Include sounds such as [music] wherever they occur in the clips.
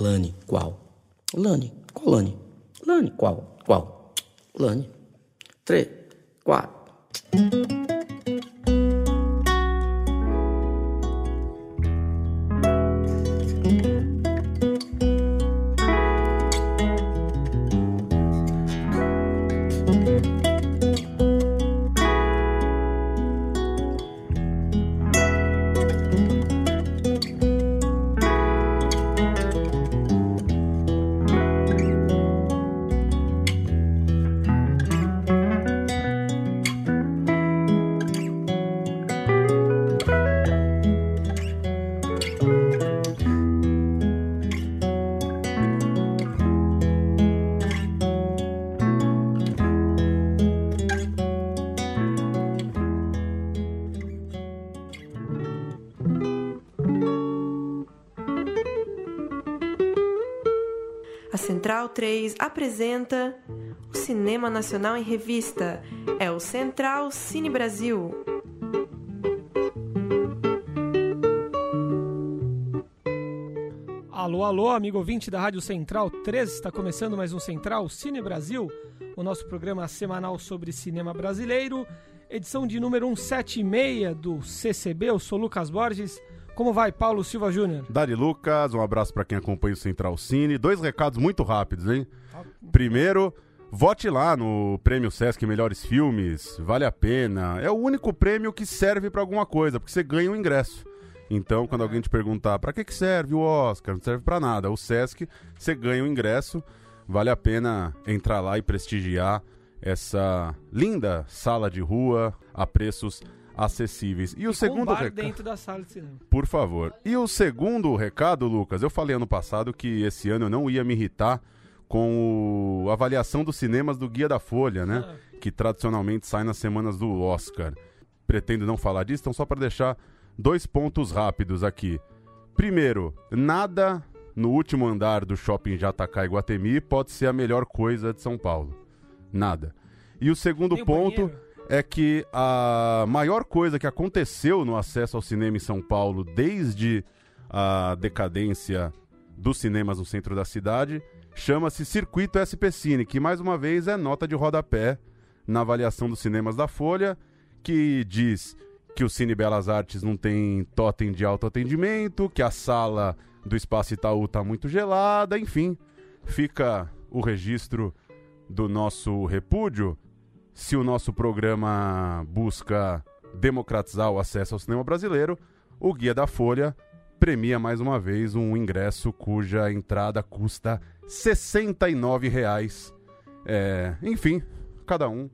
Lani, qual? Lani, qual Lani? Lani, qual? Qual? Lani. Três, quatro. Apresenta o Cinema Nacional em Revista. É o Central Cine Brasil. Alô, alô, amigo ouvinte da Rádio Central 3, está começando mais um Central Cine Brasil, o nosso programa semanal sobre cinema brasileiro, edição de número 176 do CCB. Eu sou Lucas Borges. Como vai, Paulo Silva Júnior? Dari Lucas, um abraço para quem acompanha o Central Cine. Dois recados muito rápidos, hein? Primeiro, vote lá no Prêmio Sesc Melhores Filmes, vale a pena. É o único prêmio que serve para alguma coisa, porque você ganha um ingresso. Então, quando alguém te perguntar para que, que serve o Oscar, não serve para nada. O Sesc, você ganha um ingresso, vale a pena entrar lá e prestigiar essa linda sala de rua a preços acessíveis. E o Com segundo recado. dentro da sala de cinema. Por favor. E o segundo recado, Lucas, eu falei ano passado que esse ano eu não ia me irritar com o- a avaliação dos cinemas do Guia da Folha, né? Que tradicionalmente sai nas semanas do Oscar. Pretendo não falar disso, então só para deixar dois pontos rápidos aqui. Primeiro, nada no último andar do shopping Jatacá e Guatemi pode ser a melhor coisa de São Paulo. Nada. E o segundo Tem ponto banheiro. é que a maior coisa que aconteceu no acesso ao cinema em São Paulo desde a decadência dos cinemas no centro da cidade chama-se Circuito SP Cine, que mais uma vez é nota de rodapé na avaliação dos cinemas da Folha, que diz que o Cine Belas Artes não tem totem de autoatendimento, que a sala do Espaço Itaú está muito gelada, enfim, fica o registro do nosso repúdio. Se o nosso programa busca democratizar o acesso ao cinema brasileiro, o Guia da Folha premia mais uma vez um ingresso cuja entrada custa 69 reais. É, enfim, cada um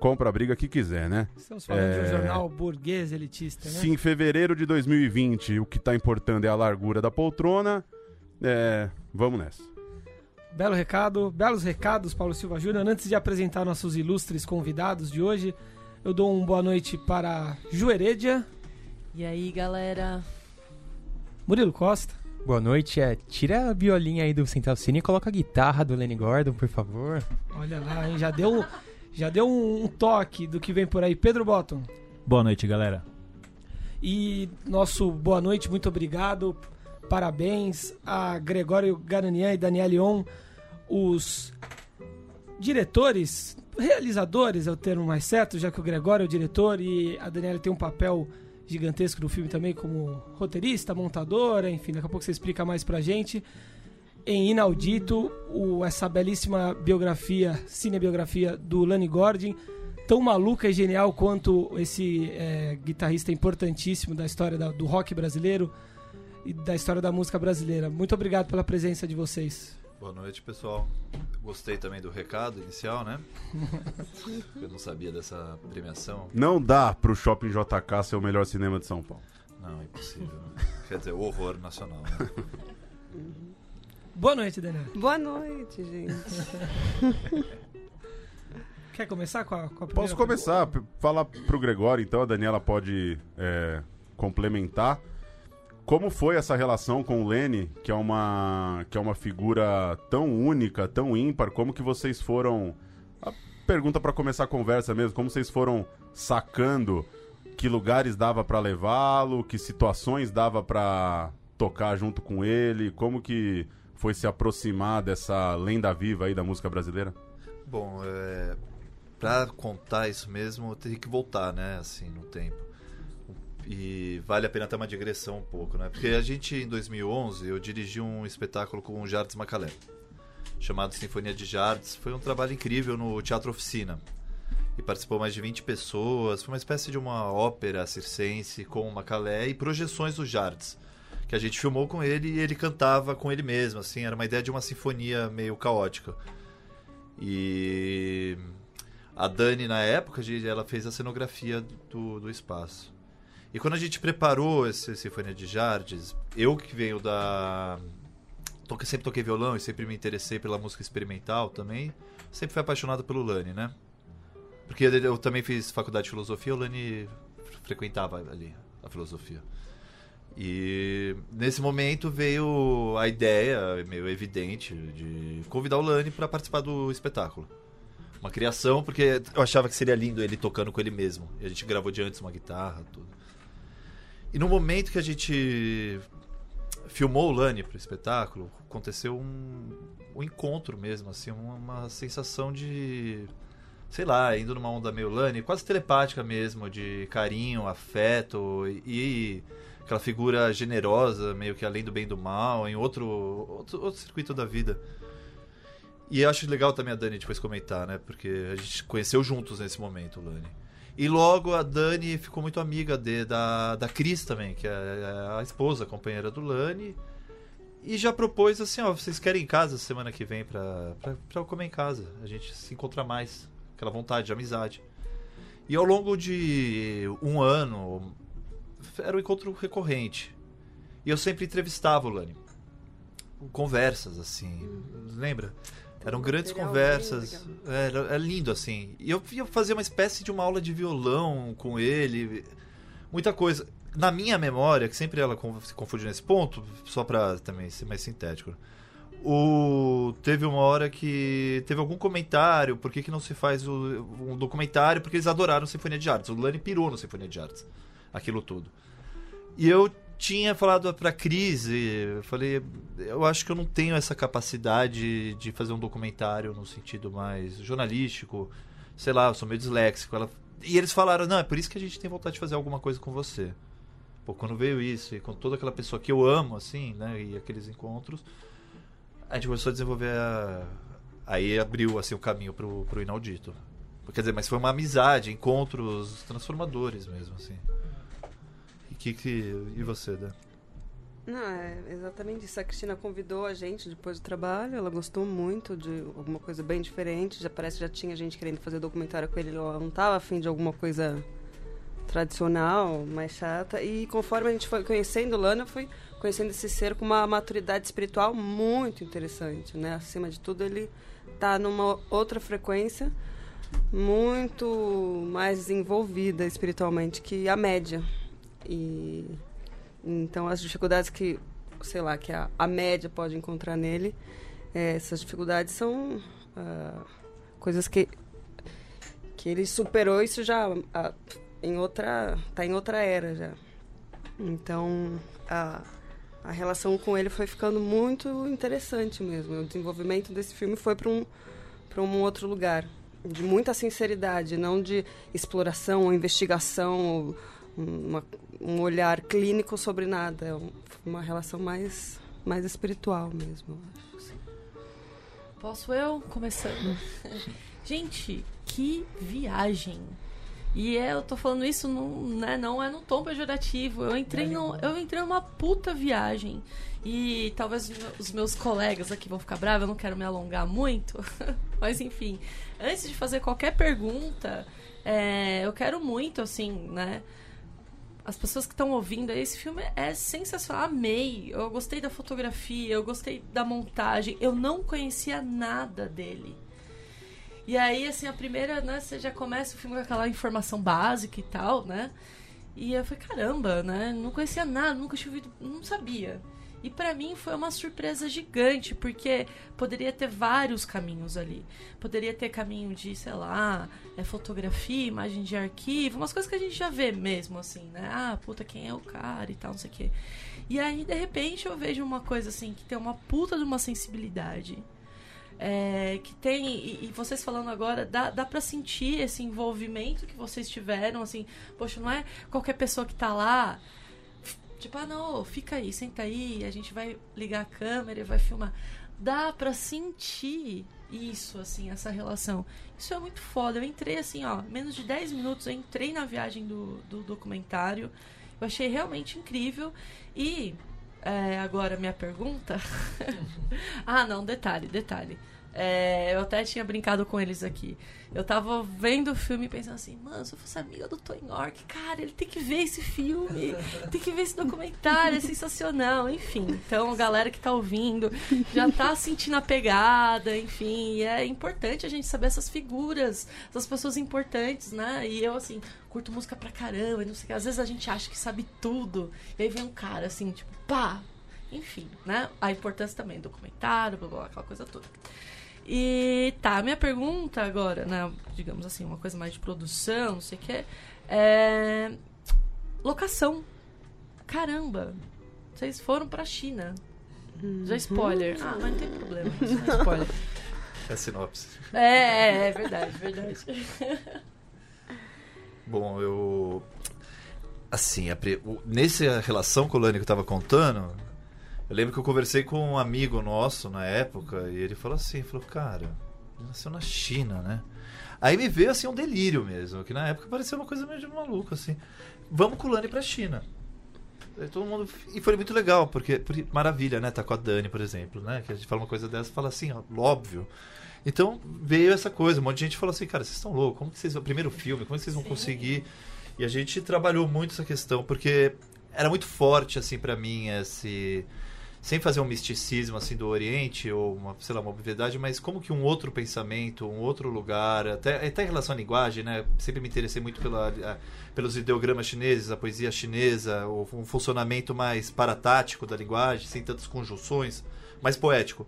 compra a briga que quiser, né? Estamos falando de um É. jornal burguês elitista, né? Se em fevereiro de 2020 o que está importando é a largura da poltrona, é, vamos nessa. Belo recado, belos recados, Paulo Silva Júnior. Antes de apresentar nossos ilustres convidados de hoje, eu dou uma boa noite para Ju Heredia, E aí, galera? Murilo Costa, Boa noite, é, tira a violinha aí do Central Cine e coloca a guitarra do Lenny Gordon, por favor. olha lá, hein? Já deu, já deu um, um toque do que vem por aí. Pedro Botton. Boa noite, galera. E nosso boa noite, muito obrigado. Parabéns a Gregório Garanian e Daniel Leon, os diretores, realizadores é o termo mais certo, já que o Gregório é o diretor e a Daniela tem um papel gigantesco no filme também como roteirista, montadora, enfim, daqui a pouco você explica mais pra gente. Em Inaudito, o- essa belíssima biografia, cinebiografia do Lani Gordon, tão maluca e genial quanto esse é, guitarrista importantíssimo da história da- do rock brasileiro e da história da música brasileira. Muito obrigado pela presença de vocês. Boa noite, pessoal. Gostei também do recado inicial, né? [laughs] Eu não sabia dessa premiação. Não dá pro Shopping JK ser o melhor cinema de São Paulo. Não, impossível. né? Quer dizer, o horror nacional. Né? [laughs] Boa noite, Daniel. Boa noite, gente. [laughs] Quer começar com a, com a primeira Posso começar, falar pro Gregório, então, a Daniela pode é, complementar. Como foi essa relação com o Lene, que é uma que é uma figura tão única, tão ímpar, como que vocês foram a pergunta para começar a conversa mesmo, como vocês foram sacando que lugares dava para levá-lo, que situações dava para tocar junto com ele? Como que foi se aproximar dessa lenda viva aí da música brasileira? Bom, é, pra contar isso mesmo, eu teria que voltar, né, assim, no tempo. E vale a pena ter uma digressão um pouco, né? Porque a gente, em 2011, eu dirigi um espetáculo com o Jardim Macalé, chamado Sinfonia de Jardim. Foi um trabalho incrível no Teatro Oficina. E participou mais de 20 pessoas. Foi uma espécie de uma ópera circense com o Macalé e projeções do Jardim. Que a gente filmou com ele e ele cantava com ele mesmo, assim. Era uma ideia de uma sinfonia meio caótica. E a Dani, na época, ela fez a cenografia do, do espaço. E quando a gente preparou esse Sinfonia de Jardes, eu que venho da. Toque, sempre toquei violão e sempre me interessei pela música experimental também. Sempre fui apaixonado pelo Lani, né? Porque eu também fiz faculdade de filosofia, o Lani frequentava ali a filosofia. E nesse momento veio a ideia, meio evidente, de convidar o Lani para participar do espetáculo. Uma criação, porque eu achava que seria lindo ele tocando com ele mesmo. E a gente gravou de antes uma guitarra, tudo. E no momento que a gente filmou o Lani pro espetáculo, aconteceu um, um encontro mesmo, assim, uma, uma sensação de sei lá, indo numa onda meio Lani, quase telepática mesmo, de carinho, afeto e, e aquela figura generosa, meio que além do bem e do mal, em outro, outro, outro circuito da vida. E acho legal também a Dani depois comentar, né? Porque a gente conheceu juntos nesse momento o Lani. E logo a Dani ficou muito amiga de, da, da Cris também, que é a esposa, a companheira do Lani. E já propôs assim, ó, vocês querem em casa semana que vem pra, pra, pra comer em casa. A gente se encontra mais. Aquela vontade de amizade. E ao longo de um ano, era um encontro recorrente. E eu sempre entrevistava o Lani. Conversas, assim. Lembra? Eram grandes conversas. Era, era lindo, assim. E eu ia fazer uma espécie de uma aula de violão com ele. Muita coisa. Na minha memória, que sempre ela se confunde nesse ponto, só pra também ser mais sintético. O... Teve uma hora que teve algum comentário, por que, que não se faz o... um documentário? Porque eles adoraram Sinfonia de Artes. O Lani pirou no Sinfonia de Artes. Aquilo tudo. E eu tinha falado pra Cris, eu falei, eu acho que eu não tenho essa capacidade de fazer um documentário no sentido mais jornalístico, sei lá, eu sou meio disléxico. Ela... E eles falaram, não, é por isso que a gente tem vontade de fazer alguma coisa com você. Pô, quando veio isso, e com toda aquela pessoa que eu amo, assim, né, e aqueles encontros, a gente começou a desenvolver a... Aí abriu, assim, o caminho pro, pro inaudito. Quer dizer, mas foi uma amizade, encontros transformadores mesmo, assim. Que, que, e você, Dan? Não, é exatamente isso. A Cristina convidou a gente depois do trabalho, ela gostou muito de alguma coisa bem diferente. Já parece que já tinha gente querendo fazer documentário com ele, ela não estava afim de alguma coisa tradicional, mais chata. E conforme a gente foi conhecendo o Lana, eu fui conhecendo esse ser com uma maturidade espiritual muito interessante, né? Acima de tudo, ele tá numa outra frequência muito mais desenvolvida espiritualmente que a média. E então as dificuldades que, sei lá, que a, a média pode encontrar nele, eh, essas dificuldades são ah, coisas que que ele superou isso já ah, em outra, tá em outra era já. Então a a relação com ele foi ficando muito interessante mesmo. O desenvolvimento desse filme foi para um para um outro lugar de muita sinceridade, não de exploração ou investigação ou uma, um olhar clínico sobre nada. É um- uma relação mais, mais espiritual mesmo, acho. assim. Posso eu? Começando. [laughs] Gente, que viagem. E é, eu tô falando isso num, né, não é num tom pejorativo. Eu entrei, no, eu entrei numa puta viagem. E talvez os meus colegas aqui vão ficar bravos, eu não quero me alongar muito. [laughs] Mas enfim, antes de fazer qualquer pergunta, é, eu quero muito, assim, né? As pessoas que estão ouvindo esse filme é sensacional. Amei. Eu gostei da fotografia, eu gostei da montagem. Eu não conhecia nada dele. E aí, assim, a primeira, né, você já começa o filme com aquela informação básica e tal, né? E eu falei, caramba, né? Não conhecia nada, nunca tinha ouvido, não sabia. E pra mim foi uma surpresa gigante, porque poderia ter vários caminhos ali. Poderia ter caminho de, sei lá, é, fotografia, imagem de arquivo, umas coisas que a gente já vê mesmo, assim, né? Ah, puta, quem é o cara e tal, não sei o quê. E aí, de repente, eu vejo uma coisa assim, que tem uma puta de uma sensibilidade. É, que tem, e, e vocês falando agora, dá, dá pra sentir esse envolvimento que vocês tiveram, assim, poxa, não é qualquer pessoa que tá lá, tipo, ah, não, fica aí, senta aí, a gente vai ligar a câmera e vai filmar. Dá pra sentir isso, assim, essa relação. Isso é muito foda. Eu entrei, assim, ó, menos de 10 minutos, eu entrei na viagem do, do documentário. Eu achei realmente incrível. E é, agora minha pergunta. [laughs] ah, não, detalhe, detalhe. É, eu até tinha brincado com eles aqui. Eu tava vendo o filme pensando assim, mano, se eu fosse amiga do Tony York, cara, ele tem que ver esse filme, tem que ver esse documentário, é sensacional, enfim. Então, galera que tá ouvindo, já tá sentindo a pegada, enfim, é importante a gente saber essas figuras, essas pessoas importantes, né? E eu, assim, curto música pra caramba, e não sei o que. Às vezes a gente acha que sabe tudo, e aí vem um cara, assim, tipo, pá, enfim, né? A importância também do documentário, blá, blá, blá, aquela coisa toda. E tá, minha pergunta agora, né, digamos assim, uma coisa mais de produção, não sei o que, é. Locação. Caramba, vocês foram pra China. Já spoiler. Ah, mas não tem problema. [laughs] Não é spoiler. É a sinopse. É, é, é verdade, verdade. [laughs] Bom, eu. Assim, a nessa relação com o Lani que eu tava contando, eu lembro que eu conversei com um amigo nosso na época e ele falou assim: falou, cara, ele nasceu na China, né? Aí me veio assim um delírio mesmo, que na época parecia uma coisa meio de maluco, assim. Vamos com o Lani pra China. Aí todo mundo. E foi muito legal, porque, porque. Maravilha, né? Tá com a Dani, por exemplo, né? Que a gente fala uma coisa dessa e fala assim, ó, óbvio. Então veio essa coisa, um monte de gente falou assim, cara, vocês estão loucos, como que vocês. O primeiro filme, como que vocês vão conseguir? E a gente trabalhou muito essa questão, porque era muito forte, assim, pra mim, esse. Sem fazer um misticismo assim do Oriente, ou uma, sei lá, uma obviedade, mas como que um outro pensamento, um outro lugar, até, até em relação à linguagem, né? Sempre me interessei muito pela, a- pelos ideogramas chineses, a poesia chinesa, o, um funcionamento mais paratático da linguagem, sem tantas conjunções, mais poético.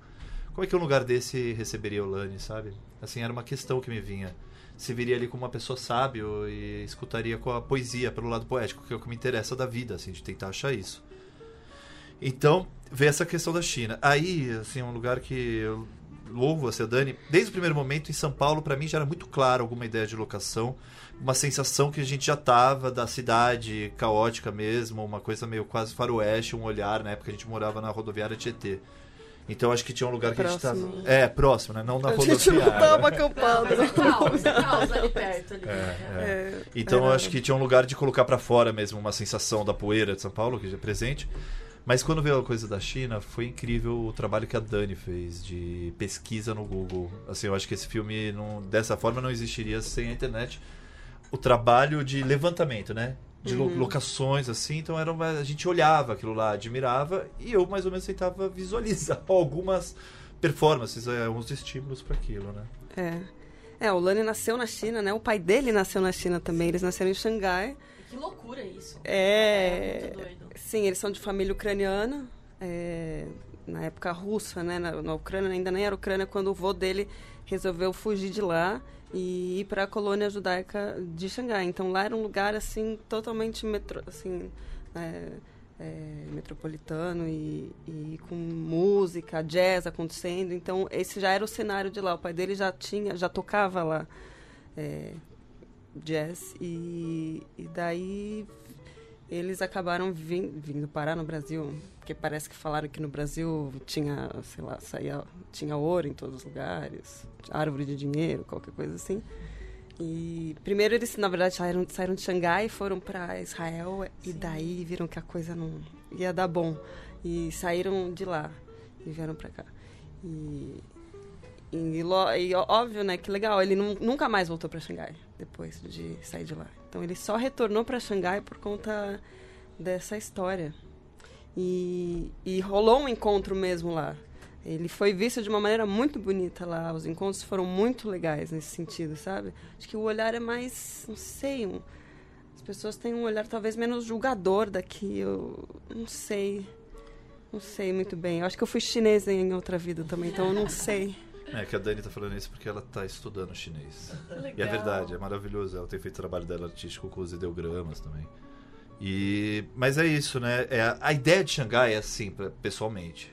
Como é que um lugar desse receberia o Lani, sabe? Assim, era uma questão que me vinha. Se viria ali como uma pessoa sábio e escutaria com a poesia pelo lado poético, que é o que me interessa da vida, assim, de tentar achar isso. Então, veio essa questão da China. Aí, assim, um lugar que eu louvo a Dani. Desde o primeiro momento, em São Paulo, para mim já era muito claro alguma ideia de locação. Uma sensação que a gente já tava da cidade caótica mesmo, uma coisa meio quase faroeste, um olhar. Na época a gente morava na rodoviária Tietê. Então acho que tinha um lugar que a gente Próximo. tava. É, próximo, né? Não na A gente não rodoviária. tava acampado. Mas caos, caos ali perto. Ali, É, né? é. É, Então acho que tinha um lugar de colocar pra fora mesmo uma sensação da poeira de São Paulo, que já é presente. Mas quando veio a coisa da China, foi incrível o trabalho que a Dani fez de pesquisa no Google. Assim, eu acho que esse filme não, dessa forma não existiria sem a internet. O trabalho de levantamento, né? De lo- locações, assim. Então era uma- a gente olhava aquilo lá, admirava, e eu mais ou menos tentava visualizar [laughs] algumas performances, é, alguns estímulos para aquilo, né? É. É, o Lani nasceu na China, né? O pai dele nasceu na China também. Eles nasceram em Xangai. Que loucura isso. É. muito doido. Sim, eles são de família ucraniana. é, na época russa, né? Na, na Ucrânia, ainda nem era Ucrânia, quando o vô dele resolveu fugir de lá e ir para a colônia judaica de Xangai. Então lá era um lugar assim totalmente metro, assim, é, é, metropolitano e, e com música, jazz acontecendo. Então esse já era o cenário de lá. O pai dele já tinha, já tocava lá é, jazz e, e daí eles acabaram vim- vindo parar no Brasil, porque parece que falaram que no Brasil tinha, sei lá, saía, tinha ouro em todos os lugares, árvore de dinheiro, qualquer coisa assim. E primeiro eles, na verdade, saíram, saíram de Xangai e foram para Israel e daí viram que a coisa não ia dar bom e saíram de lá e vieram para cá. E, e, e óbvio, né, que legal, ele nu- nunca mais voltou para Xangai depois de sair de lá. Então ele só retornou para Xangai por conta dessa história. E, e rolou um encontro mesmo lá. Ele foi visto de uma maneira muito bonita lá. Os encontros foram muito legais nesse sentido, sabe? Acho que o olhar é mais, não sei, um- as pessoas têm um olhar talvez menos julgador daqui. Eu não sei. Não sei muito bem. Eu acho que eu fui chinesa em outra vida também, então eu não sei. É que a Dani tá falando isso porque ela tá estudando chinês. E é verdade, é maravilhoso. Ela tem feito o trabalho dela artístico com os ideogramas também. E, mas é isso, né? É, a- ideia de Xangai é assim, pra- pessoalmente.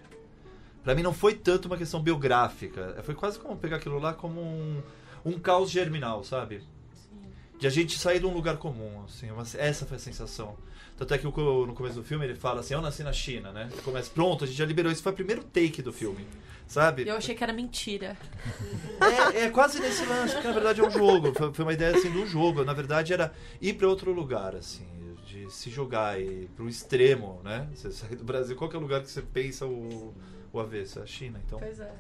Pra mim não foi tanto uma questão biográfica. Foi quase como pegar aquilo lá como um, um caos germinal, sabe? De a gente sair de um lugar comum, assim. uma- essa foi a sensação. Tanto é que no começo do filme ele fala assim, eu nasci na China, né? Começa, pronto, a gente já liberou. Isso foi o primeiro take do filme, sabe? Eu achei que era mentira. É, é quase nesse lance, porque na verdade é um jogo. Foi, foi uma ideia assim um jogo. Na verdade era ir pra outro lugar, assim, de se jogar e pro extremo, né? Você sai do Brasil, qual que é o lugar que você pensa o, o avesso? É a China, então. Pois é.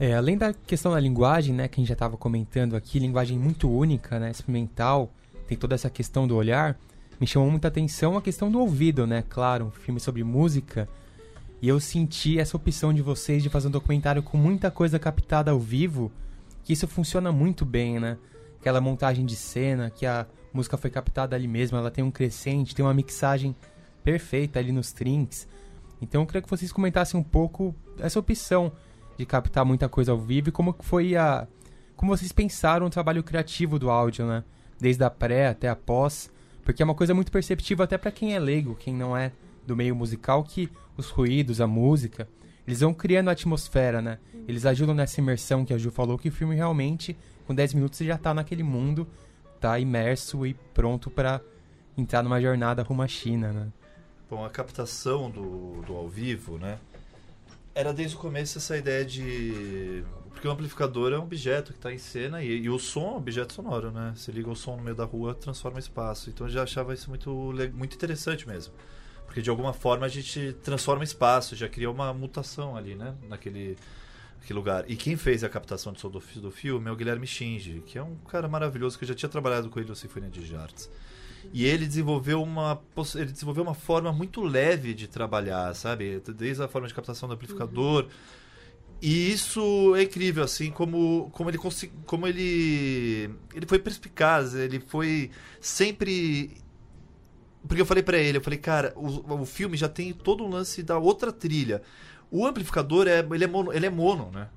É, além da questão da linguagem, né, que a gente já estava comentando aqui, linguagem muito única, né, experimental, tem toda essa questão do olhar, me chamou muita atenção a questão do ouvido, né, claro, um filme sobre música, e eu senti essa opção de vocês de fazer um documentário com muita coisa captada ao vivo, que isso funciona muito bem, né, aquela montagem de cena, que a música foi captada ali mesmo, ela tem um crescente, tem uma mixagem perfeita ali nos trinks, então eu queria que vocês comentassem um pouco essa opção de captar muita coisa ao vivo e como foi a como vocês pensaram o trabalho criativo do áudio, né? Desde a pré até a pós, porque é uma coisa muito perceptível até para quem é leigo, quem não é do meio musical, que os ruídos, a música, eles vão criando a atmosfera, né? Eles ajudam nessa imersão que a Ju falou que o filme realmente com 10 minutos você já tá naquele mundo, tá imerso e pronto para entrar numa jornada rumo à China, né? Bom, a captação do, do ao vivo, né? Era desde o começo essa ideia de. Porque o amplificador é um objeto que está em cena e, e o som é um objeto sonoro, né? Você liga o som no meio da rua, transforma espaço. Então eu já achava isso muito, muito interessante mesmo. Porque de alguma forma a gente transforma espaço, já cria uma mutação ali, né? Naquele, naquele lugar. E quem fez a captação de som do, do filme é o Guilherme Shinji, que é um cara maravilhoso que eu já tinha trabalhado com ele no Sinfonia de Jartes. E ele desenvolveu uma ele desenvolveu uma forma muito leve de trabalhar, sabe? Desde a forma de captação do amplificador. E isso é incrível assim, como como ele consegui, como ele ele foi perspicaz, ele foi sempre porque eu falei pra ele, eu falei, cara, o, o filme já tem todo um lance da outra trilha. O amplificador é ele é mono, ele é mono, né?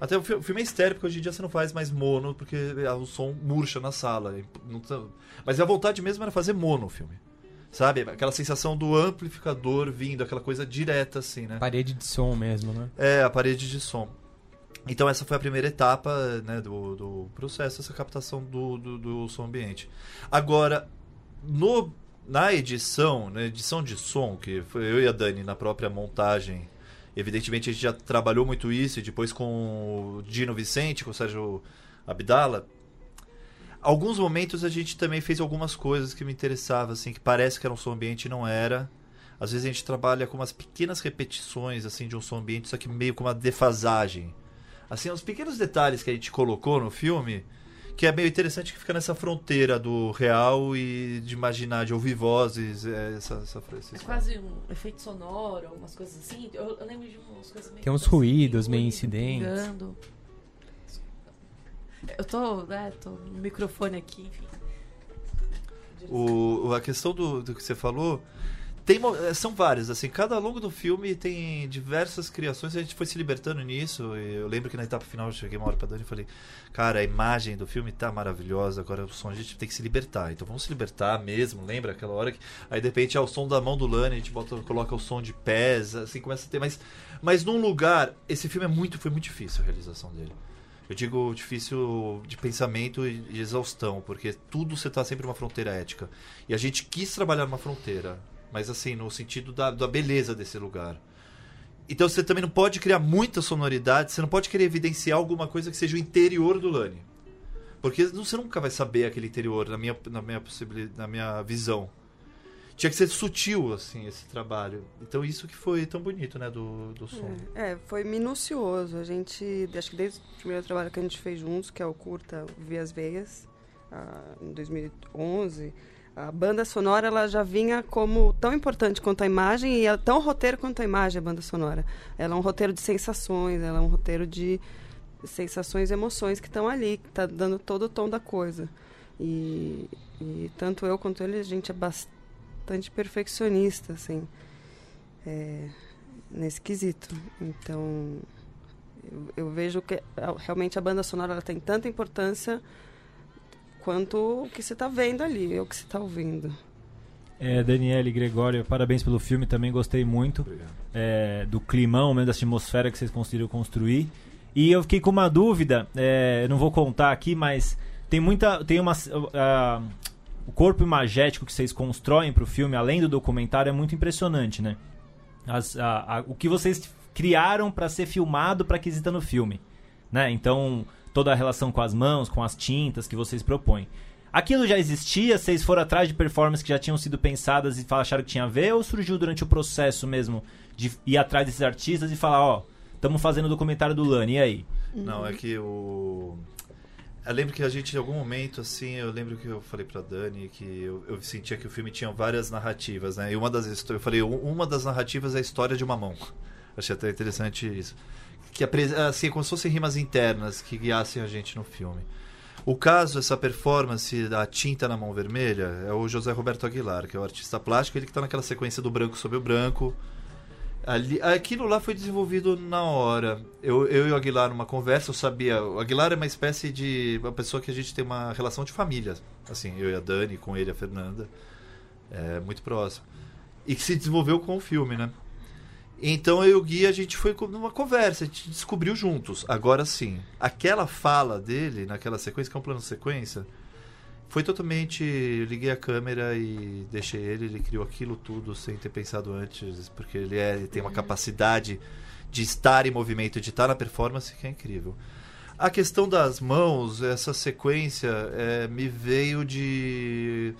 Até o fi- o filme é estéreo, porque hoje em dia você não faz mais mono, porque o som murcha na sala. e não Mas a vontade mesmo era fazer mono o filme. Sabe? Aquela sensação do amplificador vindo, aquela coisa direta, assim, né? Parede de som mesmo, né? É, a parede de som. Então essa foi a primeira etapa né, do, do processo, essa captação do, do, do som ambiente. Agora, no, na edição, na edição de som, que foi eu e a Dani na própria montagem, evidentemente a gente já trabalhou muito isso, e depois com o Dino Vicente, com o Sérgio Abdala, alguns momentos a gente também fez algumas coisas que me interessavam, assim, que parece que era um som ambiente e não era. Às vezes a gente trabalha com umas pequenas repetições assim de um som ambiente, só que meio com uma defasagem. Assim, os pequenos detalhes que a gente colocou no filme, que é meio interessante que fica nessa fronteira do real e de imaginar, de ouvir vozes, é, essa, essa, É quase um efeito sonoro, umas coisas assim. Eu, eu lembro de umas coisas meio. Tem uns assim, ruídos, meio incidentes. pingando. Eu tô, né, tô no microfone aqui, enfim. O, a questão do, do que você falou tem eh, são várias assim cada ao longo do filme tem diversas criações a gente foi se libertando nisso eu lembro que na etapa final eu cheguei uma hora pra Dani e falei cara a imagem do filme tá maravilhosa agora o som a gente tem que se libertar então vamos se libertar mesmo lembra aquela hora que aí de repente é o som da mão do Lani a gente bota, coloca o som de pés assim começa a ter mais mas num lugar esse filme é muito foi muito difícil a realização dele eu digo difícil de pensamento e de exaustão, porque tudo você está sempre numa fronteira ética. E a gente quis trabalhar numa fronteira, mas assim, no sentido da, da beleza desse lugar. Então você também não pode criar muita sonoridade, você não pode querer evidenciar alguma coisa que seja o interior do Lani. Porque você nunca vai saber aquele interior, na minha, na minha, na minha visão. Tinha que ser sutil, assim, esse trabalho. Então isso que foi tão bonito, né, do, do som. É, foi minucioso. A gente, acho que desde o primeiro trabalho que a gente fez juntos, que é o curta Vias Veias, ah, em 2011, a banda sonora ela já vinha como tão importante quanto a imagem e é tão roteiro quanto a imagem, a banda sonora. Ela é um roteiro de sensações, ela é um roteiro de sensações e emoções que estão ali, que está dando todo o tom da coisa. E, e tanto eu quanto ele, a gente é bastante bastante perfeccionista, assim, é, nesse quesito. Então, eu, eu vejo que realmente a banda sonora ela tem tanta importância quanto o que você está vendo ali, o que você está ouvindo. É, Daniele, Gregório, parabéns pelo filme, também gostei muito é, do climão, mesmo da atmosfera que vocês conseguiram construir. E eu fiquei com uma dúvida, é, eu não vou contar aqui, mas tem muita. Tem uma. ah, o corpo imagético que vocês constroem para o filme, além do documentário, é muito impressionante, né? As- a- a- o que vocês criaram para ser filmado para que exista no filme, né? Então toda a relação com as mãos, com as tintas que vocês propõem. Aquilo já existia? Vocês foram atrás de performances que já tinham sido pensadas e acharam que tinha a ver? Ou surgiu durante o processo mesmo de ir atrás desses artistas e falar, ó, estamos fazendo o documentário do Lani, e aí? Não, é que o. Eu lembro que a gente, em algum momento, assim, eu lembro que eu falei pra Dani que eu, eu sentia que o filme tinha várias narrativas, né? E uma das eu falei, "U- uma das narrativas é a história de uma mão. [laughs] Achei até interessante isso. Que assim, como se fossem rimas internas que guiassem a gente no filme. O caso, essa performance da tinta na mão vermelha, é o José Roberto Aguilar, que é o artista plástico, ele que tá naquela sequência do branco sobre o branco. Ali, aquilo lá foi desenvolvido na hora. Eu, eu e o Aguilar, numa conversa, eu sabia. O Aguilar é uma espécie de. uma pessoa que a gente tem uma relação de família. Assim, eu e a Dani, com ele, a Fernanda. É muito próximo. E que se desenvolveu com o filme, né? Então eu e o Gui, a gente foi numa conversa, a gente descobriu juntos. Agora sim, aquela fala dele, naquela sequência, que é um plano sequência, foi totalmente. eu Liguei a câmera e deixei ele, ele criou aquilo tudo sem ter pensado antes, porque ele, é, ele tem uma capacidade de estar em movimento, de estar na performance que é incrível. A questão das mãos, essa sequência, é, me veio de.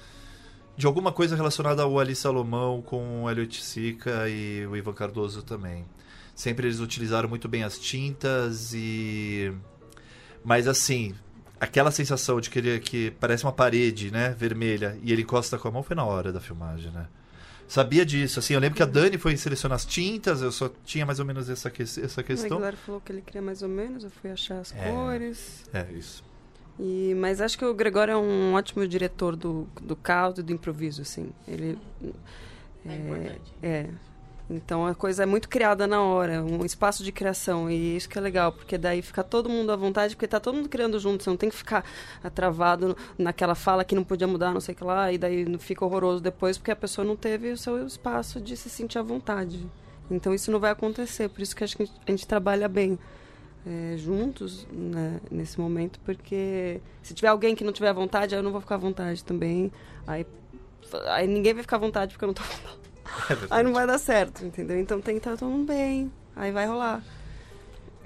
de alguma coisa relacionada ao Ali Salomão com o Elliot Sica e o Ivan Cardoso também. Sempre eles utilizaram muito bem as tintas e. Mas assim, aquela sensação de que ele que parece uma parede, né, vermelha, e ele encosta com a mão foi na hora da filmagem, né? Sabia disso, assim, eu lembro que a Dani foi selecionar as tintas, eu só tinha mais ou menos essa, que- essa O questão. Aguilar falou que ele queria mais ou menos, eu fui achar as É. cores. É, isso. E, mas acho que o Gregório é um ótimo diretor do, do caos e do improviso, assim. Ele É importante. é. Então a coisa é muito criada na hora, um espaço de criação. E isso que é legal, porque daí fica todo mundo à vontade, porque tá todo mundo criando junto. Você não tem que ficar travado no- naquela fala que não podia mudar, não sei o que lá, e daí fica horroroso depois, porque a pessoa não teve o seu espaço de se sentir à vontade. Então isso não vai acontecer, por isso que acho que a gente trabalha bem é, juntos né, nesse momento, porque se tiver alguém que não tiver à vontade, aí eu não vou ficar à vontade também. Aí, aí ninguém vai ficar à vontade porque eu não tô à vontade. Aí não vai dar certo, entendeu? Então tem que estar todo mundo bem. Aí vai rolar.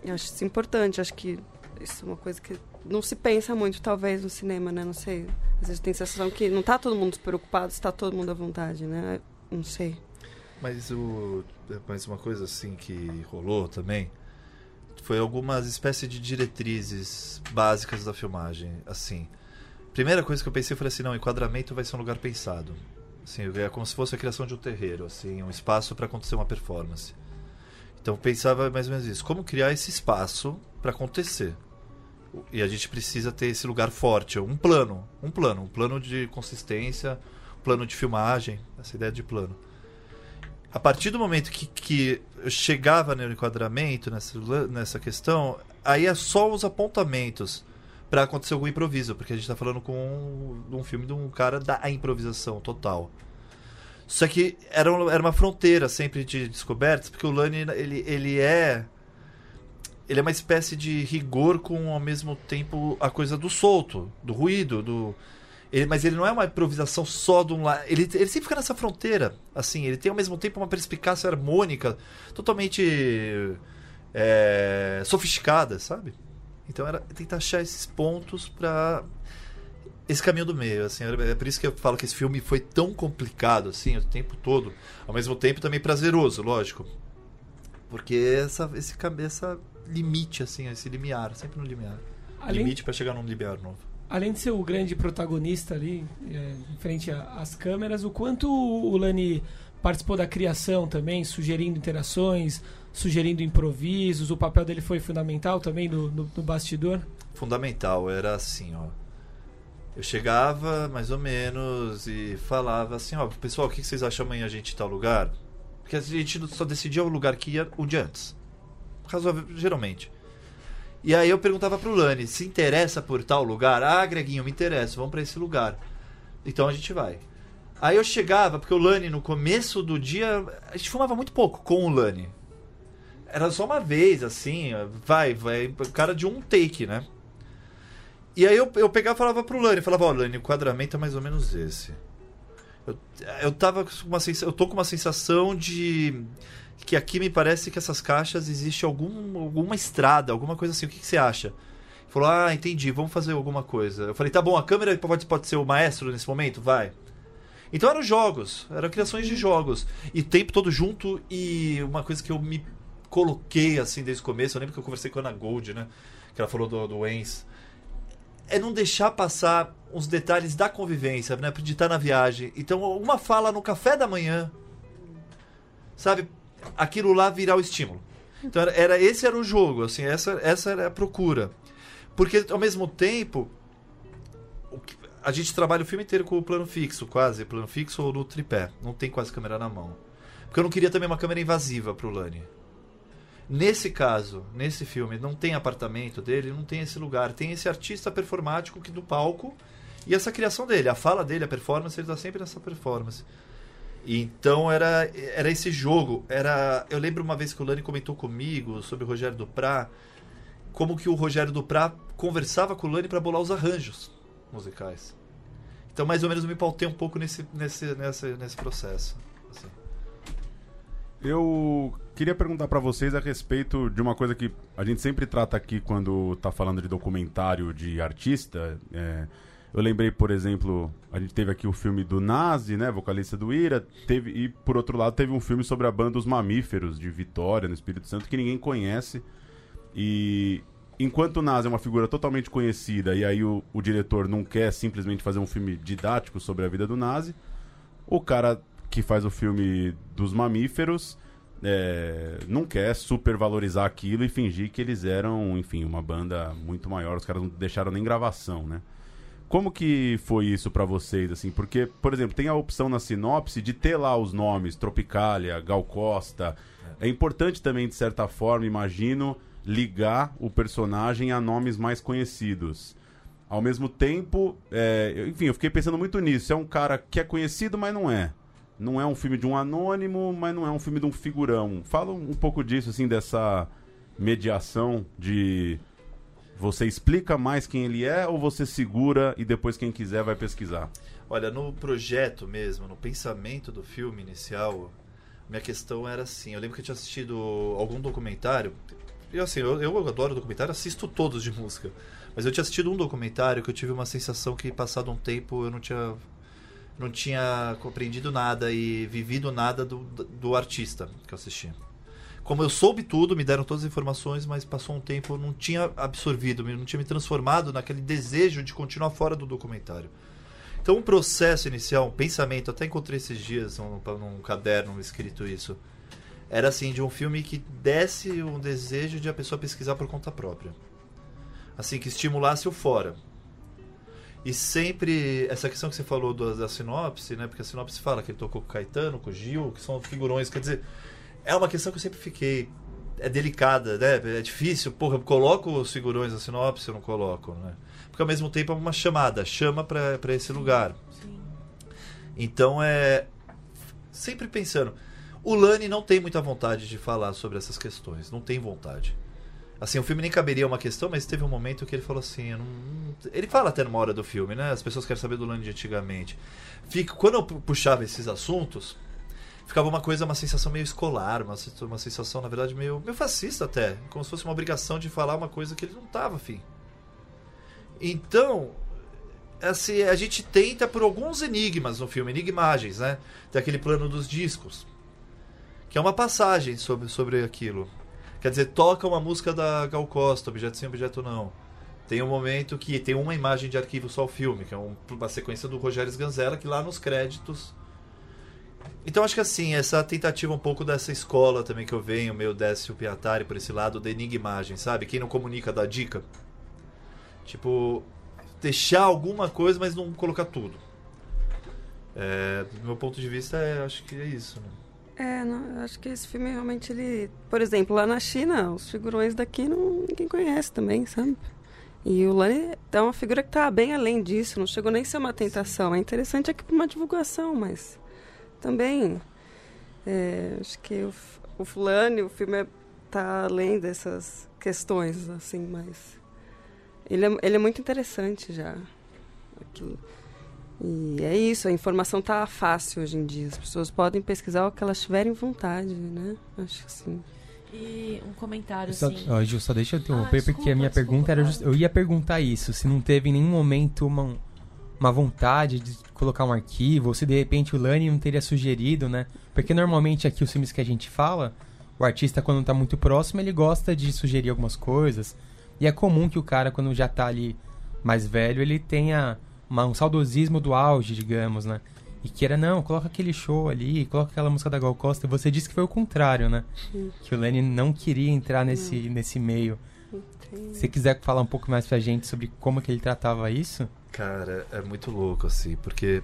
Eu acho isso importante. Acho que isso é uma coisa que não se pensa muito, talvez, no cinema, né? Não sei. Às vezes tem a sensação que não tá todo mundo preocupado, está todo mundo à vontade, né? Não sei. Mas, o, mas uma coisa assim que rolou também foi algumas espécies de diretrizes básicas da filmagem. Assim, primeira coisa que eu pensei, falei assim, não, enquadramento vai ser um lugar pensado. Assim, é como se fosse a criação de um terreiro, assim, um espaço para acontecer uma performance. Então pensava mais ou menos isso, como criar esse espaço para acontecer. E a gente precisa ter esse lugar forte, um plano, um plano, um plano de consistência, um plano de filmagem, essa ideia de plano a partir do momento que, que eu chegava no enquadramento, nessa, nessa questão, aí é só os apontamentos para acontecer algum improviso, porque a gente tá falando com um, um filme de um cara da improvisação total. Só que era, um- era uma fronteira sempre de descobertas, porque o Lani, ele, ele é. Ele é uma espécie de rigor com ao mesmo tempo a coisa do solto, do ruído, do. Ele, mas ele não é uma improvisação só de um lado. Ele, ele sempre fica nessa fronteira. Assim, ele tem ao mesmo tempo uma perspicácia harmônica totalmente é, sofisticada, sabe? Então era tentar achar esses pontos pra esse caminho do meio, assim, é por isso que eu falo que esse filme foi tão complicado assim o tempo todo, ao mesmo tempo também prazeroso, lógico. Porque essa esse cabeça limite assim, esse limiar, sempre no limiar. Além, Limite pra chegar num limiar novo. além de ser o grande protagonista ali, é, em frente às câmeras, o quanto o Lani participou da criação também, sugerindo interações, sugerindo improvisos, o papel dele foi fundamental também no, no, no bastidor? fundamental era assim, ó. Eu chegava, mais ou menos, e falava assim, ó, pessoal, o que vocês acham amanhã a gente tal lugar? Porque a gente só decidia o lugar que ia o dia antes. Razoável, geralmente. E aí eu perguntava pro Lani, se interessa por tal lugar? Ah, Greguinho, me interessa, vamos para esse lugar. Então a gente vai. Aí eu chegava, porque o Lani no começo do dia, a gente fumava muito pouco com o Lani. Era só uma vez, assim, vai, vai, cara de um take, né? E aí eu, eu pegava e falava pro Lani, falava, ó, Lani, o enquadramento é mais ou menos esse. Eu, eu tava com uma sensação, eu tô com uma sensação de que aqui me parece que essas caixas existe algum, alguma estrada, alguma coisa assim. O que, que você acha? Ele falou, ah, entendi, vamos fazer alguma coisa. Eu falei, tá bom, a câmera pode, pode ser o maestro nesse momento? Vai. Então eram jogos, eram criações de jogos. E tempo todo junto, e uma coisa que eu me coloquei assim desde o começo, eu lembro que eu conversei com a Ana Gold, né? Que ela falou do, do Wens. É não deixar passar os detalhes da convivência, né? De estar na viagem. Então, uma fala no café da manhã, sabe? Aquilo lá virar o estímulo. Então, era, era esse era o jogo, assim, essa, essa era a procura. Porque, ao mesmo tempo, a gente trabalha o filme inteiro com o plano fixo, quase. Plano fixo ou no tripé. Não tem quase câmera na mão. Porque eu não queria também uma câmera invasiva pro Lani. Nesse caso, nesse filme, não tem apartamento dele, não tem esse lugar. Tem esse artista performático que do palco e essa criação dele. A fala dele, a performance, ele tá sempre nessa performance. Então era, era esse jogo. Era, eu lembro uma vez que o Lani comentou comigo sobre o Rogério Duprá, como que o Rogério Duprá conversava com o Lani para bolar os arranjos musicais. Então, mais ou menos, me pautei um pouco nesse, nesse, nesse, nesse processo. assim. Eu queria perguntar pra vocês a respeito de uma coisa que a gente sempre trata aqui quando tá falando de documentário de artista. É, eu lembrei, por exemplo, a gente teve aqui o filme do Nazi, né, vocalista do Ira, teve e por outro lado teve um filme sobre a banda Os Mamíferos de Vitória, no Espírito Santo, que ninguém conhece. E enquanto o Nazi é uma figura totalmente conhecida e aí o, o diretor não quer simplesmente fazer um filme didático sobre a vida do Nazi, o cara que faz o filme dos mamíferos é, não quer supervalorizar aquilo e fingir que eles eram, enfim, uma banda muito maior. Os caras não deixaram nem gravação, né? Como que foi isso pra vocês, assim? Porque, por exemplo, tem a opção na sinopse de ter lá os nomes Tropicália, Gal Costa. É importante também, de certa forma, imagino, ligar o personagem a nomes mais conhecidos. Ao mesmo tempo, é, enfim, eu fiquei pensando muito nisso. É um cara que é conhecido, mas não é. Não é um filme de um anônimo, mas não é um filme de um figurão. Fala um pouco disso, assim, dessa mediação de você explica mais quem ele é ou você segura e depois quem quiser vai pesquisar? Olha, no projeto mesmo, no pensamento do filme inicial, minha questão era assim. Eu lembro que eu tinha assistido algum documentário. E assim, eu, eu adoro documentário, assisto todos de música. Mas eu tinha assistido um documentário que eu tive uma sensação que, passado um tempo, eu não tinha, não tinha compreendido nada e vivido nada do, do artista que eu assisti. Como eu soube tudo, me deram todas as informações, mas passou um tempo, eu não tinha absorvido, não tinha me transformado naquele desejo de continuar fora do documentário. Então, um processo inicial, um pensamento, até encontrei esses dias num, num caderno escrito isso, era assim, de um filme que desse um desejo de a pessoa pesquisar por conta própria. Assim, que estimulasse o fora. E sempre, essa questão que você falou do- da sinopse, né? Porque a sinopse fala que ele tocou com o Caetano, com o Gil, que são figurões, quer dizer, é uma questão que eu sempre fiquei. É delicada, né? É difícil. Porra, eu coloco os figurões na sinopse, eu não coloco, né? Porque ao mesmo tempo é uma chamada, chama pra pra esse lugar. Sim. Então é. Sempre pensando. O Lani não tem muita vontade de falar sobre essas questões. Não tem vontade. Assim, o filme nem caberia uma questão, mas teve um momento que ele falou assim. não- Ele fala até numa hora do filme, né? As pessoas querem saber do Lani de antigamente. Fica... Quando eu pu- puxava esses assuntos, ficava uma coisa, uma sensação meio escolar, uma, uma sensação, na verdade, meio, meio fascista até. Como se fosse uma obrigação de falar uma coisa que ele não tava afim. Então, assim, a gente tenta por alguns enigmas no filme, enigmagens, né? Tem aquele plano dos discos, que é uma passagem sobre, sobre aquilo. Quer dizer, toca uma música da Gal Costa, objeto sim, objeto não. Tem um momento que tem uma imagem de arquivo só o filme, que é um- uma sequência do Rogério Sganzella, que lá nos créditos. Então acho que assim, essa tentativa um pouco dessa escola também que eu venho, meio Décio Piatari, por esse lado da enigmagem, sabe? Quem não comunica dá dica. Tipo, deixar alguma coisa, mas não colocar tudo. É, do meu ponto de vista, é, acho que é isso. Né? É, não, eu acho que esse filme realmente ele. Por exemplo, lá na China, os figurões daqui não, ninguém conhece também, sabe? E o Lani é uma figura que está bem além disso, não chegou nem a ser uma tentação. É interessante aqui para uma divulgação, mas também é, acho que o, o Fulani, o filme está além dessas questões, assim, mas ele é, ele é muito interessante já. Aquilo. E é isso, a informação está fácil hoje em dia. As pessoas podem pesquisar o que elas tiverem vontade, né? Acho que sim. E um comentário Só, assim. ó, Ju, só deixa eu interromper, Ah, porque desculpa, a minha desculpa, pergunta era. just- Eu ia perguntar isso, se não teve em nenhum momento uma, uma vontade de colocar um arquivo, ou se de repente o Lani não teria sugerido, né? Porque normalmente aqui os filmes que a gente fala, o artista, quando tá muito próximo, ele gosta de sugerir algumas coisas. E é comum que o cara, quando já tá ali mais velho, ele tenha uma- um saudosismo do auge, digamos, né? E queira, não, coloca aquele show ali, coloca aquela música da Gal Costa. E Você disse que foi o contrário, né? Que o Lenny não queria entrar nesse, nesse meio. Se você quiser falar um pouco mais pra gente sobre como que ele tratava isso, Cara, é muito louco, assim, porque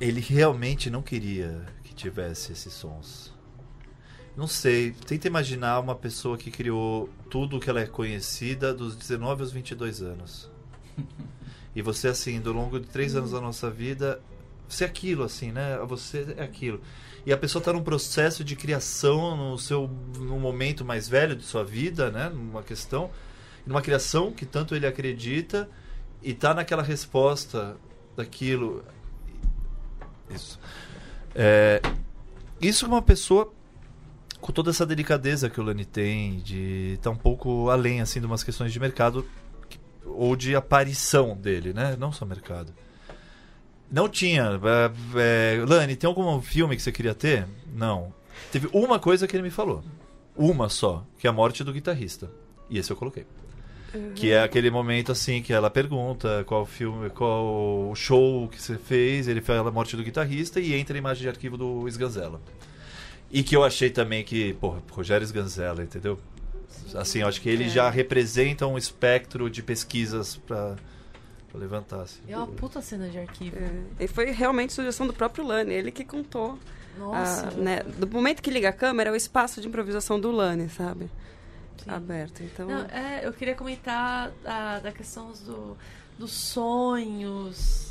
ele realmente não queria que tivesse esses sons. Não sei, tenta imaginar uma pessoa que criou tudo que ela é conhecida dos 19 aos 22 anos. [laughs] E você, assim, do longo de três anos da nossa vida, você é aquilo, assim, né? Você é aquilo. E a pessoa está num processo de criação no seu no momento mais velho de sua vida, né? Numa questão, numa criação que tanto ele acredita e tá naquela resposta daquilo. Isso. É, isso é uma pessoa com toda essa delicadeza que o Lani tem, de estar um pouco além assim de umas questões de mercado ou de aparição dele, né? Não só mercado. Não tinha. É, é, Lani, tem algum filme que você queria ter? Não. Teve uma coisa que ele me falou. Uma só, que é a morte do guitarrista. E esse eu coloquei. Que é aquele momento assim que ela pergunta qual filme, qual show que você fez, ele fala a morte do guitarrista e entra a imagem de arquivo do Sganzella. E que eu achei também que, porra, Rogério Sganzella, entendeu? Assim, acho que ele já representa um espectro de pesquisas pra, pra levantar. Assim. É uma puta cena de arquivo. É, e foi realmente sugestão do próprio Lani, ele que contou. Nossa. a- né, do momento que liga a câmera, é o espaço de improvisação do Lani, sabe? Sim. Aberto. Então, Não, é, eu queria comentar da, da questão do, dos sonhos.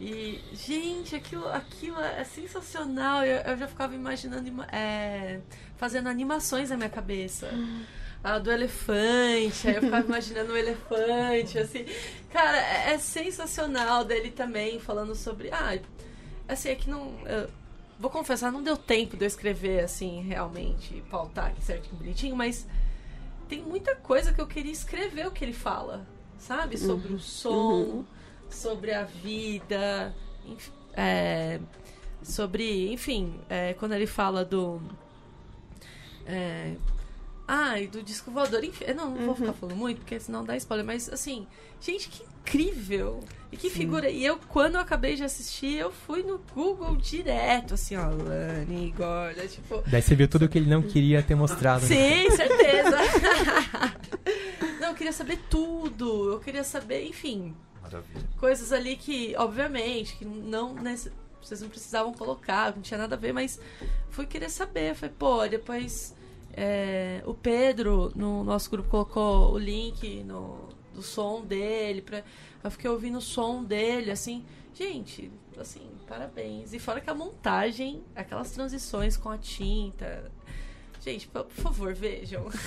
E, gente, aquilo, aquilo é sensacional. Eu, eu já ficava imaginando, ima- é, fazendo animações na minha cabeça. A do elefante, aí eu ficava [laughs] imaginando o elefante, assim. Cara, é, é sensacional dele também, falando sobre. Ah, assim, é que não. vou confessar, não deu tempo de eu escrever, assim, realmente, pautar aqui certinho, bonitinho, mas tem muita coisa que eu queria escrever o que ele fala, sabe? Sobre o som, sobre a vida, enf- é, sobre, enfim, é, quando ele fala do. É, ai, do disco voador, enfim, eu não, não vou ficar falando muito, porque senão dá spoiler, mas assim, gente, que incrível! E que figura! E eu, quando eu acabei de assistir, eu fui no Google direto, assim, ó, Lani, Gorda, tipo, daí você viu tudo que ele não queria ter mostrado. né? Sim, [laughs] certeza. [laughs] Não, eu queria saber tudo. Eu queria saber, enfim, Maravilha. coisas ali que, obviamente, que não nesse- vocês não precisavam colocar, não tinha nada a ver, mas fui querer saber. Falei, pô, depois é, o Pedro no nosso grupo colocou o link no, do som dele. Pra, eu fiquei ouvindo o som dele, assim. Gente, assim, parabéns. E fora que a montagem, aquelas transições com a tinta. Gente, por favor, vejam. [laughs]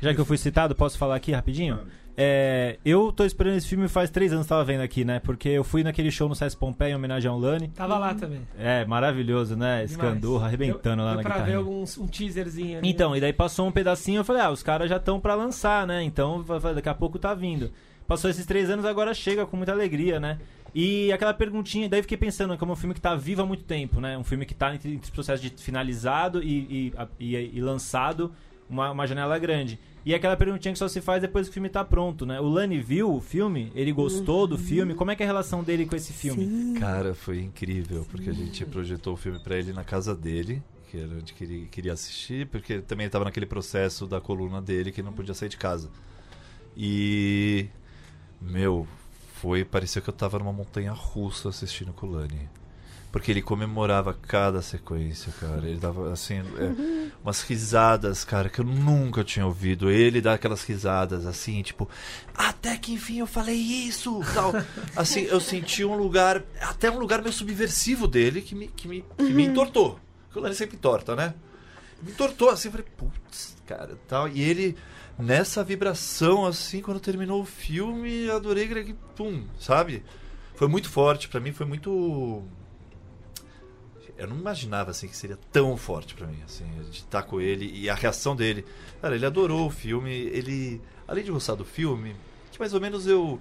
Já que eu fui citado, posso falar aqui rapidinho? É, eu tô esperando esse filme faz três anos, tava vendo aqui, né? Porque eu fui naquele show no César Pompeia em homenagem ao Lani. Tava lá também. É, maravilhoso, né? Escandurra, arrebentando lá Deu na pra ver alguns, um teaserzinho ali. Então, e daí passou um pedacinho, eu falei, ah, os caras já estão pra lançar, né? Então, daqui a pouco tá vindo. Passou esses três anos, agora chega com muita alegria, né? E aquela perguntinha, daí fiquei pensando, como é um filme que tá vivo há muito tempo, né? Um filme que tá entre, entre os processos de finalizado e, e, e- e lançado, uma, uma janela grande. E aquela perguntinha que só se faz depois que o filme tá pronto, né? O Lani viu o filme, ele gostou do filme, como é que é a relação dele com esse filme? Cara, foi incrível, porque a gente projetou o filme pra ele na casa dele, que era onde queria, queria assistir, porque também ele tava naquele processo da coluna dele que não podia sair de casa. E. Meu, foi. Parecia que eu tava numa montanha russa assistindo com o Lani. Porque ele comemorava cada sequência, cara. Ele dava, assim, é, umas risadas, cara, que eu nunca tinha ouvido. Ele dá aquelas risadas, assim, tipo, até que enfim eu falei isso, tal. Assim, eu senti um lugar, até um lugar meio subversivo dele que me, que me, que me entortou. Porque o Lani sempre torta, né? Me entortou, assim, eu falei, putz, cara, tal. E ele, nessa vibração, assim, quando terminou o filme, adorei, Greg, pum, sabe? Foi muito forte, pra mim foi muito eu não imaginava assim que seria tão forte pra mim, assim, de estar com ele e a reação dele. Cara, ele adorou o filme, ele, além de gostar do filme, que mais ou menos eu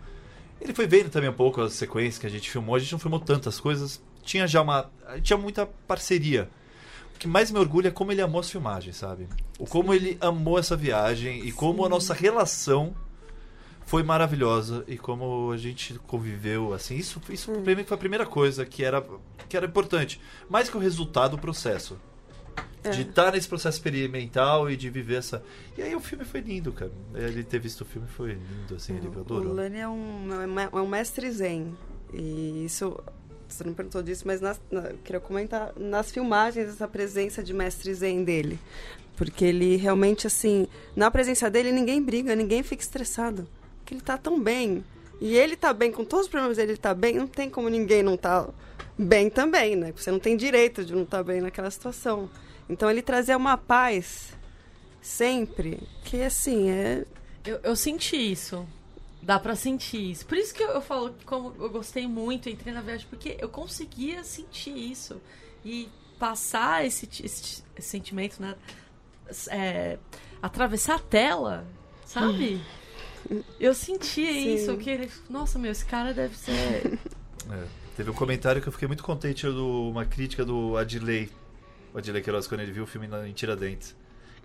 ele foi vendo também um pouco as sequências que a gente filmou, a gente não filmou tantas coisas, tinha já uma, tinha muita parceria. O que mais me orgulha é como ele amou as filmagens, sabe? O como ele amou essa viagem e como a nossa relação foi maravilhosa e como a gente conviveu assim isso isso mim foi a primeira coisa que era que era importante mais que o resultado o processo É. de estar nesse processo experimental e de viver essa e aí o filme foi lindo cara ele ter visto o filme foi lindo assim ele O adorou Lani é um, é um- é um mestre zen. E isso, você não perguntou disso, mas nas, na- eu queria comentar nas filmagens essa presença de mestre zen dele. Porque ele realmente, assim, na presença dele ninguém briga, ninguém fica estressado. Porque ele tá tão bem. E ele tá bem, com todos os problemas dele, ele tá bem, não tem como ninguém não tá bem também, né? Você não tem direito de não estar bem naquela situação. Então ele trazia uma paz sempre, que assim, é Eu, eu senti isso. Dá pra sentir isso. Por isso que eu, eu falo que como eu gostei muito, entrei na viagem, porque eu conseguia sentir isso. E passar esse, esse, esse sentimento, né? É, atravessar a tela, sabe? Eu sentia Sim. isso, que ele. Nossa, meu, esse cara deve ser. [laughs] É. Teve um comentário que eu fiquei muito contente, do, uma crítica do Adilei. O Adilei Queiroz, quando ele viu o filme na, em Tiradentes.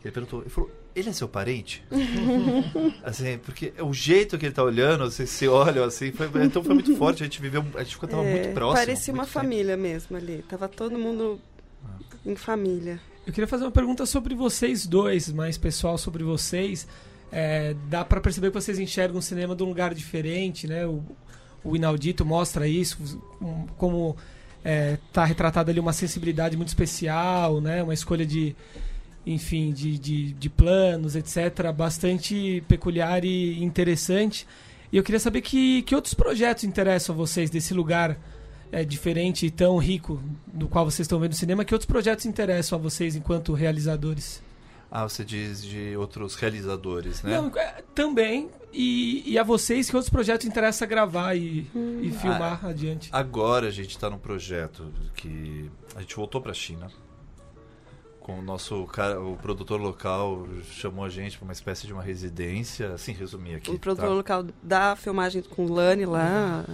Ele perguntou, ele falou, ele é seu parente? [laughs] assim, porque o jeito que ele tá olhando, você se olha assim, foi- então foi muito forte, a gente viveu, a gente ficou tava É, muito próximo. Parecia uma muito tempo. família mesmo ali. Tava todo mundo em família. Eu queria fazer uma pergunta sobre vocês dois, mais pessoal sobre vocês. É, dá pra perceber que vocês enxergam o cinema de um lugar diferente, né? O, o Inaudito mostra isso, um- como é, tá retratado ali uma sensibilidade muito especial, né? Uma escolha de, enfim, de, de, de planos, etc. Bastante peculiar e interessante. E eu queria saber que, que outros projetos interessam a vocês desse lugar é, diferente e tão rico do qual vocês estão vendo o cinema. Que outros projetos interessam a vocês enquanto realizadores? Ah, você diz de outros realizadores, né? Não, é, também. E, e a vocês, que outros projetos interessa gravar e, e filmar adiante? Agora a gente está num projeto que a gente voltou para a China. Com o nosso cara, o produtor local chamou a gente para uma espécie de uma residência, assim, resumir aqui. O produtor tá? local da filmagem com Lani lá,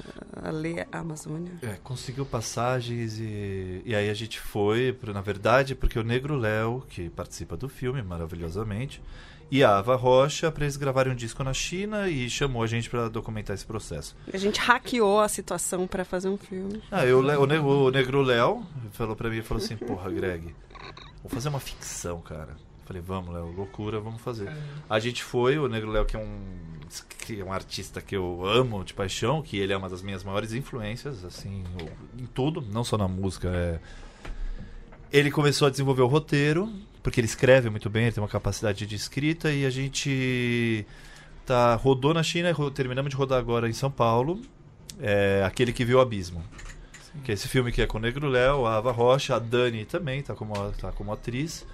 a Lê Amazônia. É, conseguiu passagens e, e aí a gente foi, pro- na verdade, porque o Negro Léo, que participa do filme maravilhosamente, e a Ava Rocha para eles gravarem um disco na China e chamou a gente para documentar esse processo. A gente hackeou a situação pra fazer um filme. Ah, eu, o, o Negro Léo falou para mim, e falou assim, porra, Greg, vamos fazer uma ficção, cara. Falei, vamos, Léo, loucura, vamos fazer. A gente foi, o Negro Léo, que é um que é um artista que eu amo de paixão, que ele é uma das minhas maiores influências, assim, em tudo, não só na música. É... Ele começou a desenvolver o roteiro, porque ele escreve muito bem, ele tem uma capacidade de escrita, e a gente tá, rodou na China, terminamos de rodar agora em São Paulo, é, aquele que viu o abismo. Que é esse filme que é com o Negro Léo, a Ava Rocha, a Dani também tá como, tá como atriz.